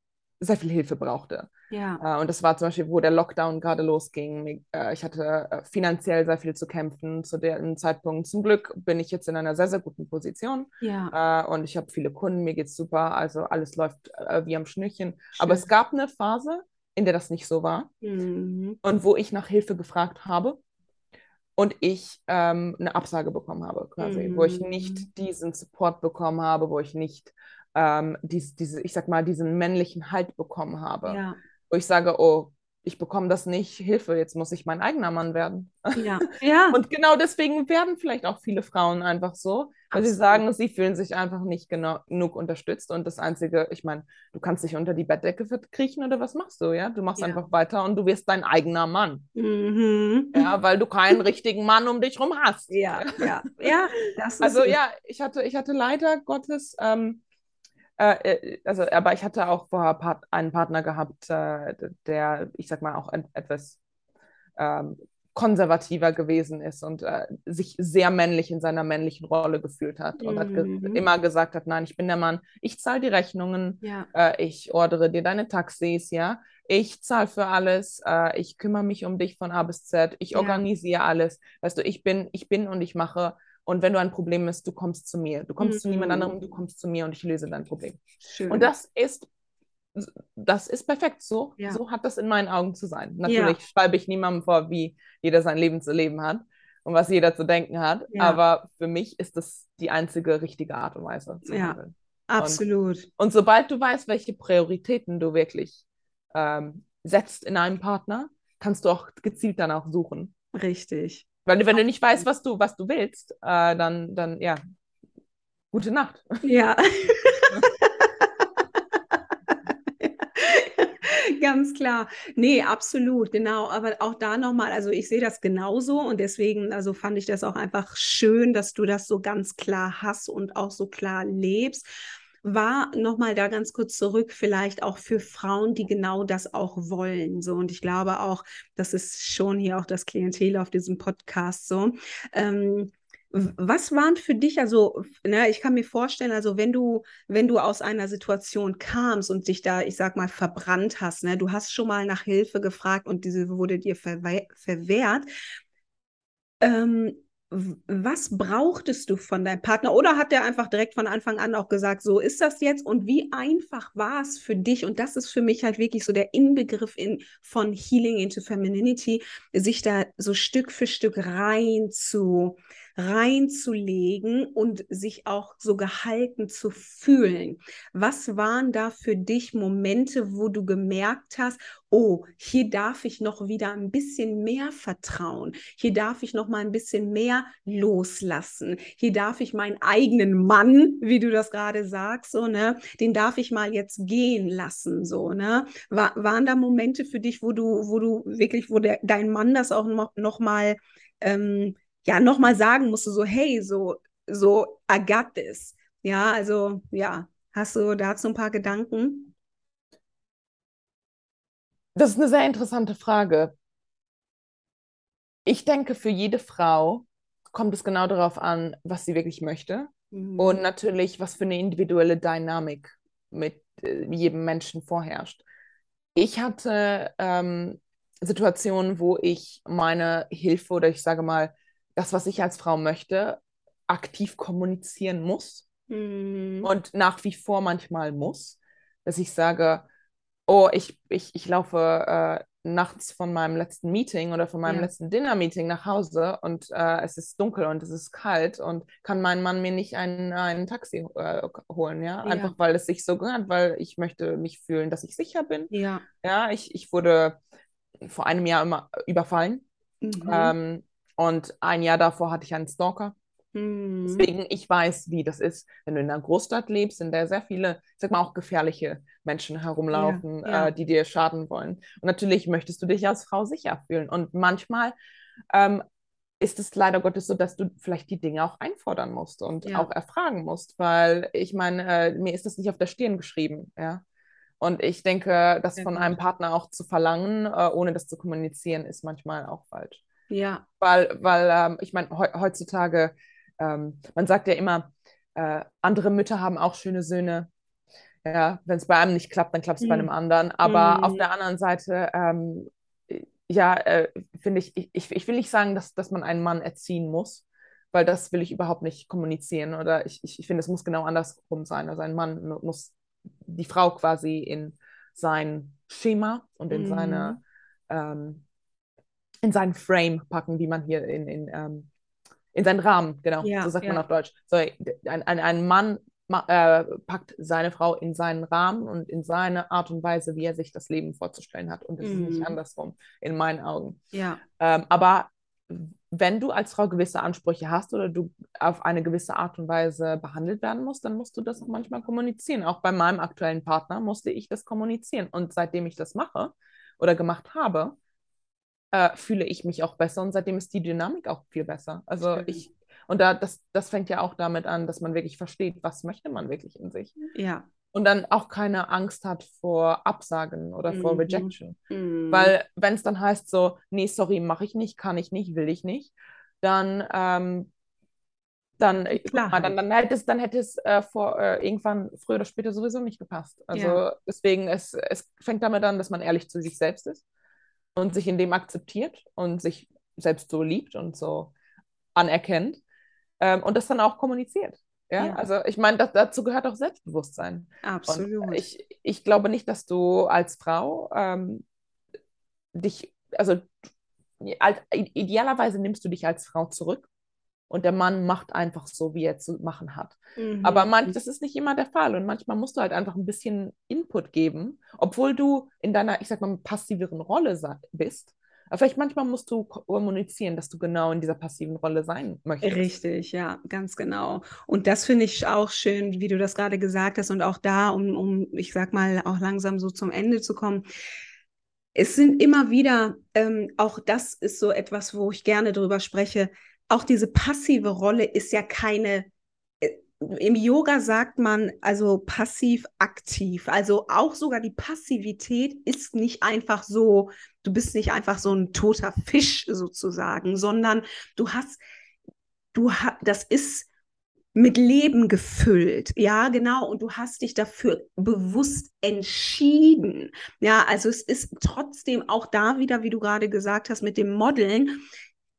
sehr viel Hilfe brauchte. Ja. Äh, und das war zum Beispiel, wo der Lockdown gerade losging. Äh, ich hatte äh, finanziell sehr viel zu kämpfen zu dem Zeitpunkt. Zum Glück bin ich jetzt in einer sehr, sehr guten Position. Ja. Und ich habe viele Kunden, mir geht es super. Also alles läuft wie am Schnürchen. Schön. Aber es gab eine Phase, in der das nicht so war. Mhm. Und wo ich nach Hilfe gefragt habe und ich ähm, eine Absage bekommen habe, quasi, mhm. wo ich nicht mhm. diesen Support bekommen habe, wo ich nicht ähm, dies, diese, ich sag mal, diesen männlichen Halt bekommen habe. Ja. Wo ich sage, oh, ich bekomme das nicht, Hilfe, jetzt muss ich mein eigener Mann werden. Ja. (laughs) ja. Und genau deswegen werden vielleicht auch viele Frauen einfach so, Weil sie sagen, sie fühlen sich einfach nicht genug unterstützt und das Einzige, ich meine, du kannst dich unter die Bettdecke kriechen oder was machst du, ja? Du machst ja. einfach weiter und du wirst dein eigener Mann. Mhm. Ja, weil du keinen richtigen Mann um dich rum hast. Ja, ja, ja. Das (laughs) ist also ja, ich hatte, ich hatte leider Gottes, ähm, äh, äh also, aber ich hatte auch vorher Part einen Partner gehabt, äh, der, ich sag mal, auch etwas ähm, konservativer gewesen ist und äh, sich sehr männlich in seiner männlichen Rolle gefühlt hat und mhm. hat ge mhm. immer gesagt hat, nein, ich bin der Mann, ich zahle die Rechnungen, ja. äh, ich ordere dir deine Taxis, ja, ich zahle für alles, äh, ich kümmere mich um dich von A bis Z, ich ja. organisiere alles, weißt du, ich bin, ich bin und ich mache und wenn du ein Problem hast, du kommst zu mir, du kommst mhm. zu niemand anderem, du kommst zu mir und ich löse dein Problem. Schön. Und das ist das ist perfekt so. Ja. So hat das in meinen Augen zu sein. Natürlich ja. schreibe ich niemandem vor, wie jeder sein Leben zu leben hat und was jeder zu denken hat. Ja. Aber für mich ist das die einzige richtige Art und Weise zu ja, handeln. Absolut. Und, und, sobald du weißt, welche Prioritäten du wirklich ähm, setzt in einem Partner, kannst du auch gezielt danach suchen. Richtig. Weil wenn du nicht weißt, was du, was du willst, äh, dann, dann ja, gute Nacht. Ja. (laughs) Ganz klar. Nee, absolut, genau. Aber auch da nochmal, also ich sehe das genauso und deswegen, also fand ich das auch einfach schön, dass du das so ganz klar hast und auch so klar lebst war nochmal da ganz kurz zurück, vielleicht auch für Frauen, die genau das auch wollen. So, und ich glaube auch, das ist schon hier auch das Klientel auf diesem Podcast so. Ähm, was waren für dich, also, ne, ich kann mir vorstellen, also wenn du, wenn du aus einer Situation kamst und dich da, ich sag mal, verbrannt hast, ne, du hast schon mal nach Hilfe gefragt und diese wurde dir verwehrt. Ähm, was brauchtest du von deinem Partner? Oder hat der einfach direkt von Anfang an auch gesagt, so ist das jetzt? Und wie einfach war es für dich? Und das ist für mich halt wirklich so der Inbegriff in, von Healing into Femininity, sich da so Stück für Stück rein zu, reinzulegen und sich auch so gehalten zu fühlen. Was waren da für dich Momente, wo du gemerkt hast, oh, hier darf ich noch wieder ein bisschen mehr vertrauen. Hier darf ich noch mal ein bisschen mehr loslassen. Hier darf ich meinen eigenen Mann, wie du das gerade sagst, so, ne, den darf ich mal jetzt gehen lassen, so, ne? War, waren da Momente für dich, wo du, wo du wirklich, wo der, dein Mann das auch noch, noch mal ähm, ja nochmal sagen musste, so, hey, so, so, I got this. Ja, also, ja, hast du dazu ein paar Gedanken? Das ist eine sehr interessante Frage. Ich denke, für jede Frau kommt es genau darauf an, was sie wirklich möchte mhm. und natürlich, was für eine individuelle Dynamik mit äh, jedem Menschen vorherrscht. Ich hatte ähm, Situationen, wo ich meine Hilfe oder ich sage mal das, was ich als Frau möchte, aktiv kommunizieren muss mhm. und nach wie vor manchmal muss, dass ich sage, oh, ich, ich, ich laufe äh, nachts von meinem letzten Meeting oder von meinem ja. letzten Dinner-Meeting nach Hause und äh, es ist dunkel und es ist kalt und kann mein Mann mir nicht ein, ein Taxi äh, holen, ja? ja? Einfach weil es sich so gehört, weil ich möchte mich fühlen, dass ich sicher bin. Ja. Ja, ich, ich wurde vor einem Jahr immer überfallen. Mhm. Ähm, und ein Jahr davor hatte ich einen Stalker. Mhm. Deswegen, ich weiß, wie das ist, wenn du in einer Großstadt lebst, in der sehr viele, ich sag mal, auch gefährliche Menschen herumlaufen, ja, ja. Äh, die dir schaden wollen. Und natürlich möchtest du dich als Frau sicher fühlen. Und manchmal ähm, ist es leider Gottes so, dass du vielleicht die Dinge auch einfordern musst und ja. auch erfragen musst, weil ich meine, äh, mir ist das nicht auf der Stirn geschrieben, ja. Und ich denke, das von einem Partner auch zu verlangen, äh, ohne das zu kommunizieren, ist manchmal auch falsch. Ja. Weil, weil ähm, ich meine, he heutzutage, ähm, man sagt ja immer, äh, andere Mütter haben auch schöne Söhne. Ja, wenn es bei einem nicht klappt, dann klappt es mhm. bei einem anderen. Aber mhm. auf der anderen Seite, ähm, ja, äh, finde ich, ich, ich will nicht sagen, dass, dass man einen Mann erziehen muss, weil das will ich überhaupt nicht kommunizieren. Oder ich, ich, ich finde, es muss genau andersrum sein. Also ein Mann muss die Frau quasi in sein Schema und in mhm. seine ähm, in seinen Frame packen, wie man hier in, in, ähm, in seinen Rahmen, genau, ja, so sagt ja. man auf Deutsch. So, ein, ein, ein Mann äh, packt seine Frau in seinen Rahmen und in seine Art und Weise, wie er sich das Leben vorzustellen hat. Und es mm. ist nicht mhm. andersrum, in meinen Augen. Ja. Ähm, aber wenn du als Frau gewisse Ansprüche hast oder du auf eine gewisse Art und Weise behandelt werden musst, dann musst du das auch manchmal kommunizieren. Auch bei meinem aktuellen Partner musste ich das kommunizieren. Und seitdem ich das mache oder gemacht habe, äh, fühle ich mich auch besser und seitdem ist die Dynamik auch viel besser. Also Stimmt. ich, und da, das, das fängt ja auch damit an, dass man wirklich versteht, was möchte man wirklich in sich. Ja. Und dann auch keine Angst hat vor Absagen oder vor mhm. Rejection. Mhm. Weil wenn es dann heißt so, nee, sorry, mache ich nicht, kann ich nicht, will ich nicht, dann ähm, dann, Klar. dann, dann hätte es, dann hätte es äh, vor, äh, irgendwann früher oder später sowieso nicht gepasst. Also ja. deswegen, es, es fängt damit an, dass man ehrlich zu sich selbst ist und sich in dem akzeptiert und sich selbst so liebt und so anerkennt ähm, und das dann auch kommuniziert. Ja, ja. also ich meine, dazu gehört auch Selbstbewusstsein. Absolut. Und ich, ich glaube nicht, dass du als Frau ähm, dich, also als, idealerweise nimmst du dich als Frau zurück und der Mann macht einfach so, wie er zu machen hat. Mhm. Aber man, das ist nicht immer der Fall und manchmal musst du halt einfach ein bisschen Input geben, obwohl du in deiner, ich sag mal, passiveren Rolle bist. Aber vielleicht manchmal musst du kommunizieren, dass du genau in dieser passiven Rolle sein möchtest. Richtig, ja, ganz genau. Und das finde ich auch schön, wie du das gerade gesagt hast und auch da, um, um, ich sag mal, auch langsam so zum Ende zu kommen es sind immer wieder, ähm, auch das ist so etwas, wo ich gerne drüber spreche, auch diese passive Rolle ist ja keine, äh, im Yoga sagt man also passiv-aktiv. Also auch sogar die Passivität ist nicht einfach so, du bist nicht einfach so ein toter Fisch sozusagen, sondern du hast, du hast, das ist mit Leben gefüllt. Ja, genau. Und du hast dich dafür bewusst entschieden. Ja, also es ist trotzdem auch da wieder, wie du gerade gesagt hast, mit dem Modeln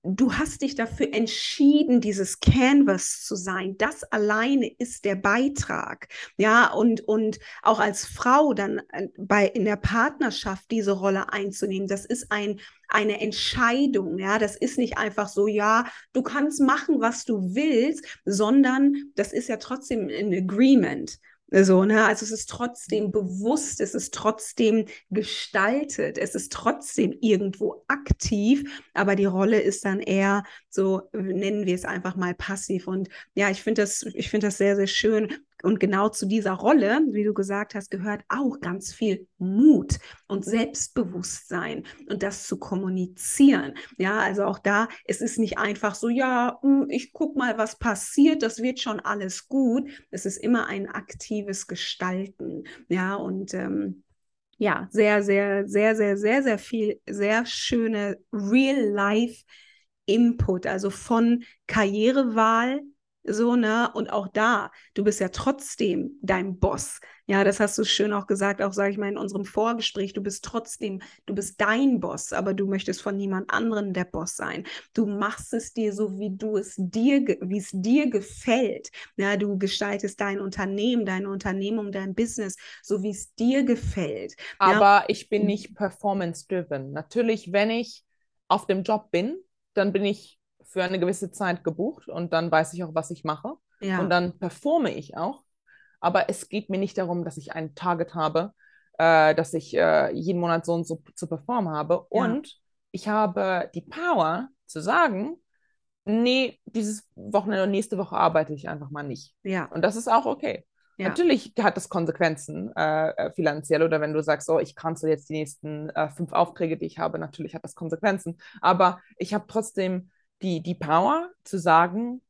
du hast dich dafür entschieden, dieses Canvas zu sein. Das alleine ist der Beitrag. Ja, und, und auch als Frau dann äh, bei, in der Partnerschaft diese Rolle einzunehmen, das ist ein, eine Entscheidung. Ja, das ist nicht einfach so, ja, du kannst machen, was du willst, sondern das ist ja trotzdem ein Agreement. So, ne? Also es ist trotzdem bewusst, es ist trotzdem gestaltet, es ist trotzdem irgendwo aktiv, aber die Rolle ist dann eher so, nennen wir es einfach mal passiv. Und ja, ich finde das, ich finde das sehr, sehr schön. Und genau zu dieser Rolle, wie du gesagt hast, gehört auch ganz viel Mut und Selbstbewusstsein und das zu kommunizieren. Ja, also auch da, es ist nicht einfach so, ja, hm, ich guck mal, was passiert, das wird schon alles gut. Es ist immer ein aktives Gestalten. Ja, und ähm, ja, sehr, sehr, sehr, sehr, sehr, sehr viel, sehr schöne Real-Life- Input, also von Karrierewahl so, ne? Und auch da, du bist ja trotzdem dein Boss. Ja, das hast du schön auch gesagt, auch sage ich mal in unserem Vorgespräch, du bist trotzdem, du bist dein Boss, aber du möchtest von niemand anderem der Boss sein. Du machst es dir so, wie du es dir, wie es dir gefällt. Ja, du gestaltest dein Unternehmen, deine Unternehmung, dein Business, so wie es dir gefällt. Aber ja. ich bin nicht performance-driven. Natürlich, wenn ich auf dem Job bin, dann bin ich für eine gewisse Zeit gebucht und dann weiß ich auch, was ich mache. Ja. Und dann performe ich auch. Aber es geht mir nicht darum, dass ich ein Target habe, äh, dass ich äh, jeden Monat so und so zu performen habe. Ja. Und ich habe die Power zu sagen, nee, dieses Wochenende und nächste Woche arbeite ich einfach mal nicht. Ja. Und das ist auch okay. Ja. Natürlich hat das Konsequenzen äh, äh finanziell oder wenn du sagst, oh, ich cancel jetzt die nächsten äh, fünf Aufträge, die ich habe, natürlich hat das Konsequenzen. Aber ich habe trotzdem die, die Power zu sagen,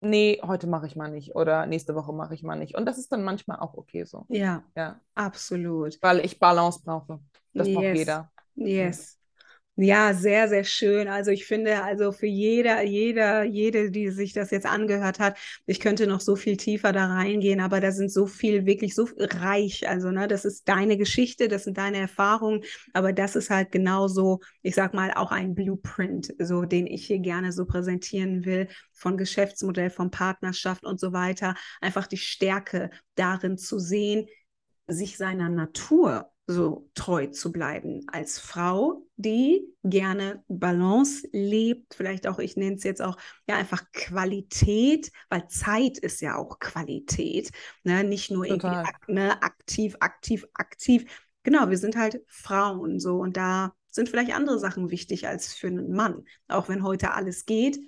nee, heute mache ich mal nicht oder nächste Woche mache ich mal nicht. Und das ist dann manchmal auch okay so. Ja, ja. absolut. Weil ich Balance brauche. Das yes. braucht jeder. Yes. Ja, sehr, sehr schön. Also ich finde, also für jeder, jeder, jede, die sich das jetzt angehört hat, ich könnte noch so viel tiefer da reingehen, aber da sind so viel, wirklich so reich. Also, ne, das ist deine Geschichte, das sind deine Erfahrungen, aber das ist halt genauso, ich sag mal, auch ein Blueprint, so den ich hier gerne so präsentieren will, von Geschäftsmodell, von Partnerschaft und so weiter. Einfach die Stärke darin zu sehen, sich seiner Natur so treu zu bleiben als Frau, die gerne Balance lebt, vielleicht auch, ich nenne es jetzt auch, ja, einfach Qualität, weil Zeit ist ja auch Qualität, ne? nicht nur irgendwie ak ne, aktiv, aktiv, aktiv. Genau, wir sind halt Frauen so und da sind vielleicht andere Sachen wichtig als für einen Mann. Auch wenn heute alles geht,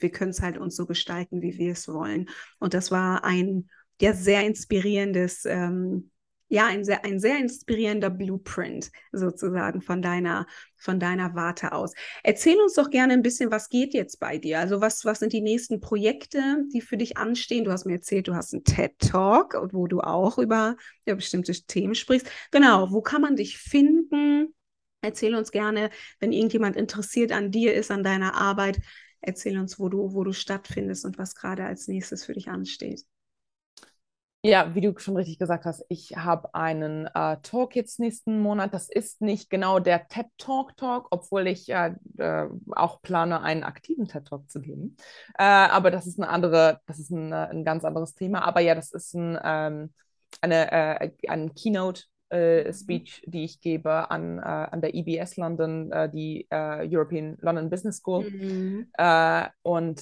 wir können es halt uns so gestalten, wie wir es wollen. Und das war ein ja, sehr inspirierendes ähm, ja, ein sehr, ein sehr inspirierender Blueprint sozusagen von deiner, von deiner Warte aus. Erzähl uns doch gerne ein bisschen, was geht jetzt bei dir? Also was, was sind die nächsten Projekte, die für dich anstehen? Du hast mir erzählt, du hast einen TED-Talk, wo du auch über ja, bestimmte Themen sprichst. Genau, wo kann man dich finden? Erzähl uns gerne, wenn irgendjemand interessiert an dir ist, an deiner Arbeit, erzähl uns, wo du, wo du stattfindest und was gerade als nächstes für dich ansteht. Ja, wie du schon richtig gesagt hast, ich habe einen äh, Talk jetzt nächsten Monat. Das ist nicht genau der TED Talk Talk, obwohl ich äh, äh, auch plane, einen aktiven TED Talk zu geben. Äh, aber das ist eine andere, das ist ein, ein ganz anderes Thema. Aber ja, das ist ein, ähm, eine, äh, ein Keynote äh, Speech, die ich gebe an, äh, an der EBS London, äh, die äh, European London Business School. Mhm. und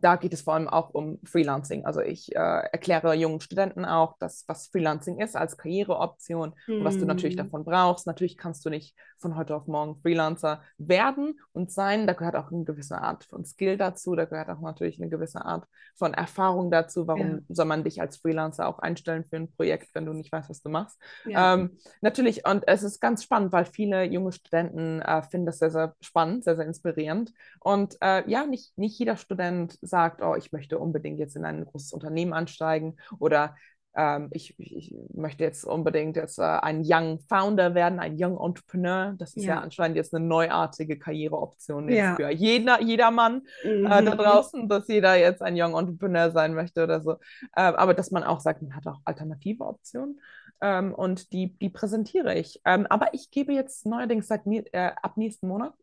da geht es vor allem auch um Freelancing. Also ich äh, erkläre jungen Studenten auch, dass, was Freelancing ist als Karriereoption mhm. und was du natürlich hm. davon brauchst. Natürlich kannst du nicht von heute auf morgen Freelancer werden und sein. Da gehört auch eine gewisse Art von Skill dazu. Da gehört auch natürlich eine gewisse Art von Erfahrung dazu. Warum ja. soll man dich als Freelancer auch einstellen für ein Projekt, wenn du nicht weißt, was du machst? Ja. Ähm, natürlich, und es ist ganz spannend, weil viele junge Studenten äh, finden das sehr, sehr spannend, sehr, sehr inspirierend. Und äh, ja, nicht, nicht jeder Student sagt, oh, ich möchte unbedingt jetzt in ein großes Unternehmen ansteigen oder ähm, ich, ich, möchte jetzt unbedingt jetzt äh, ein Young Founder werden, ein Young Entrepreneur. Das ist ja, ja anscheinend jetzt eine neuartige Karriereoption ja. für jeder, jedermann mhm. äh, da mhm. draußen, dass jeder jetzt ein Young Entrepreneur sein möchte oder so. Äh, aber dass man auch sagt, man hat auch alternative Optionen. Ähm, und die, die präsentiere ich. Ähm, aber ich gebe jetzt neuerdings seit äh, ab nächsten Monat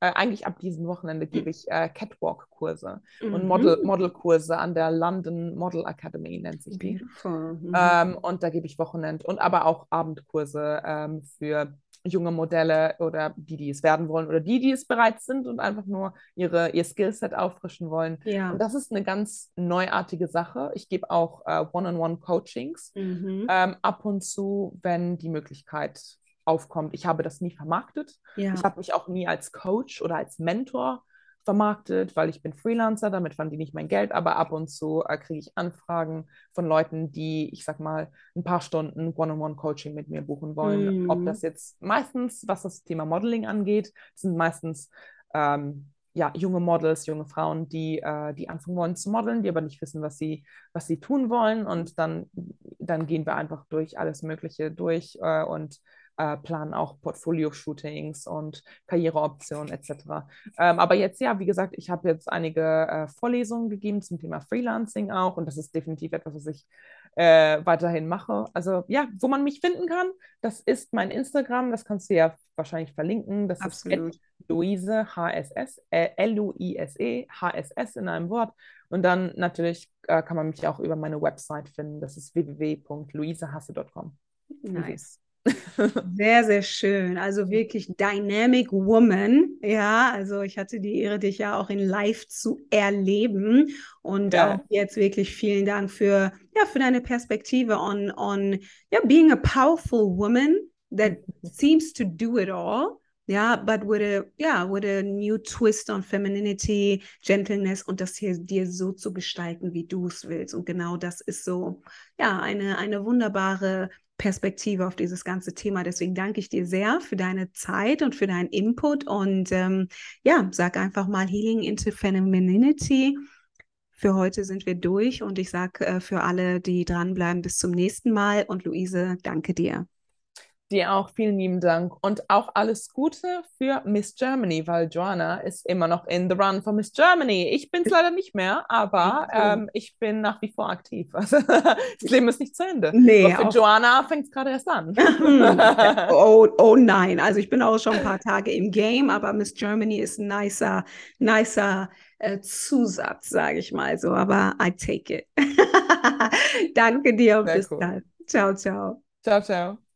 äh, eigentlich ab diesem Wochenende gebe hm. ich äh, Catwalk-Kurse mhm. und Model-Kurse an der London Model Academy, nennt sich die. Mhm. Ähm, und da gebe ich Wochenend und aber auch Abendkurse ähm, für junge Modelle oder die, die es werden wollen oder die, die es bereits sind und einfach nur ihre, ihr Skillset auffrischen wollen. Ja. Und das ist eine ganz neuartige Sache. Ich gebe auch äh, One-on-One-Coachings mhm. ähm, ab und zu, wenn die Möglichkeit aufkommt. Ich habe das nie vermarktet. Ja. Ich habe mich auch nie als Coach oder als Mentor vermarktet, weil ich bin Freelancer, damit verdiene ich mein Geld, aber ab und zu äh, kriege ich Anfragen von Leuten, die, ich sag mal, ein paar Stunden One-on-One-Coaching mit mir buchen wollen. Mhm. Ob das jetzt meistens, was das Thema Modeling angeht, sind meistens ähm, ja, junge Models, junge Frauen, die, äh, die anfangen wollen zu modeln, die aber nicht wissen, was sie, was sie tun wollen. Und dann, dann gehen wir einfach durch alles Mögliche durch äh, und äh, planen auch Portfolio-Shootings und Karriereoptionen etc. Ähm, aber jetzt, ja, wie gesagt, ich habe jetzt einige äh, Vorlesungen gegeben zum Thema Freelancing auch und das ist definitiv etwas, was ich äh, weiterhin mache. Also ja, wo man mich finden kann, das ist mein Instagram, das kannst du ja wahrscheinlich verlinken. Das Absolut. ist Luise HSS, äh, L-U-I-S-E, HSS in einem Wort. Und dann natürlich äh, kann man mich auch über meine Website finden. Das ist www.luisehasse.com. Nice. Sehr, sehr schön. Also wirklich Dynamic Woman. Ja, also ich hatte die Ehre, dich ja auch in Live zu erleben. Und ja. auch jetzt wirklich vielen Dank für, ja, für deine Perspektive on, on yeah, being a powerful woman that seems to do it all. Ja, but with a, yeah, with a new twist on femininity, gentleness und das hier dir so zu gestalten, wie du es willst. Und genau das ist so, ja, eine, eine wunderbare Perspektive auf dieses ganze Thema. Deswegen danke ich dir sehr für deine Zeit und für deinen Input und ähm, ja, sag einfach mal Healing into Femininity. Für heute sind wir durch und ich sage äh, für alle, die dranbleiben, bis zum nächsten Mal und Luise, danke dir. Dir auch vielen lieben Dank und auch alles Gute für Miss Germany, weil Joanna ist immer noch in the run for Miss Germany. Ich bin es leider nicht mehr, aber ähm, ich bin nach wie vor aktiv. Also, (laughs) das Leben ist nicht zu Ende. Nee, für Joanna fängt es gerade erst an. (laughs) (laughs) oh, oh nein, also ich bin auch schon ein paar Tage im Game, aber Miss Germany ist ein nicer, nicer äh, Zusatz, sage ich mal so. Aber I take it. Danke dir und Sehr bis cool. dann. Ciao, ciao. Ciao, ciao.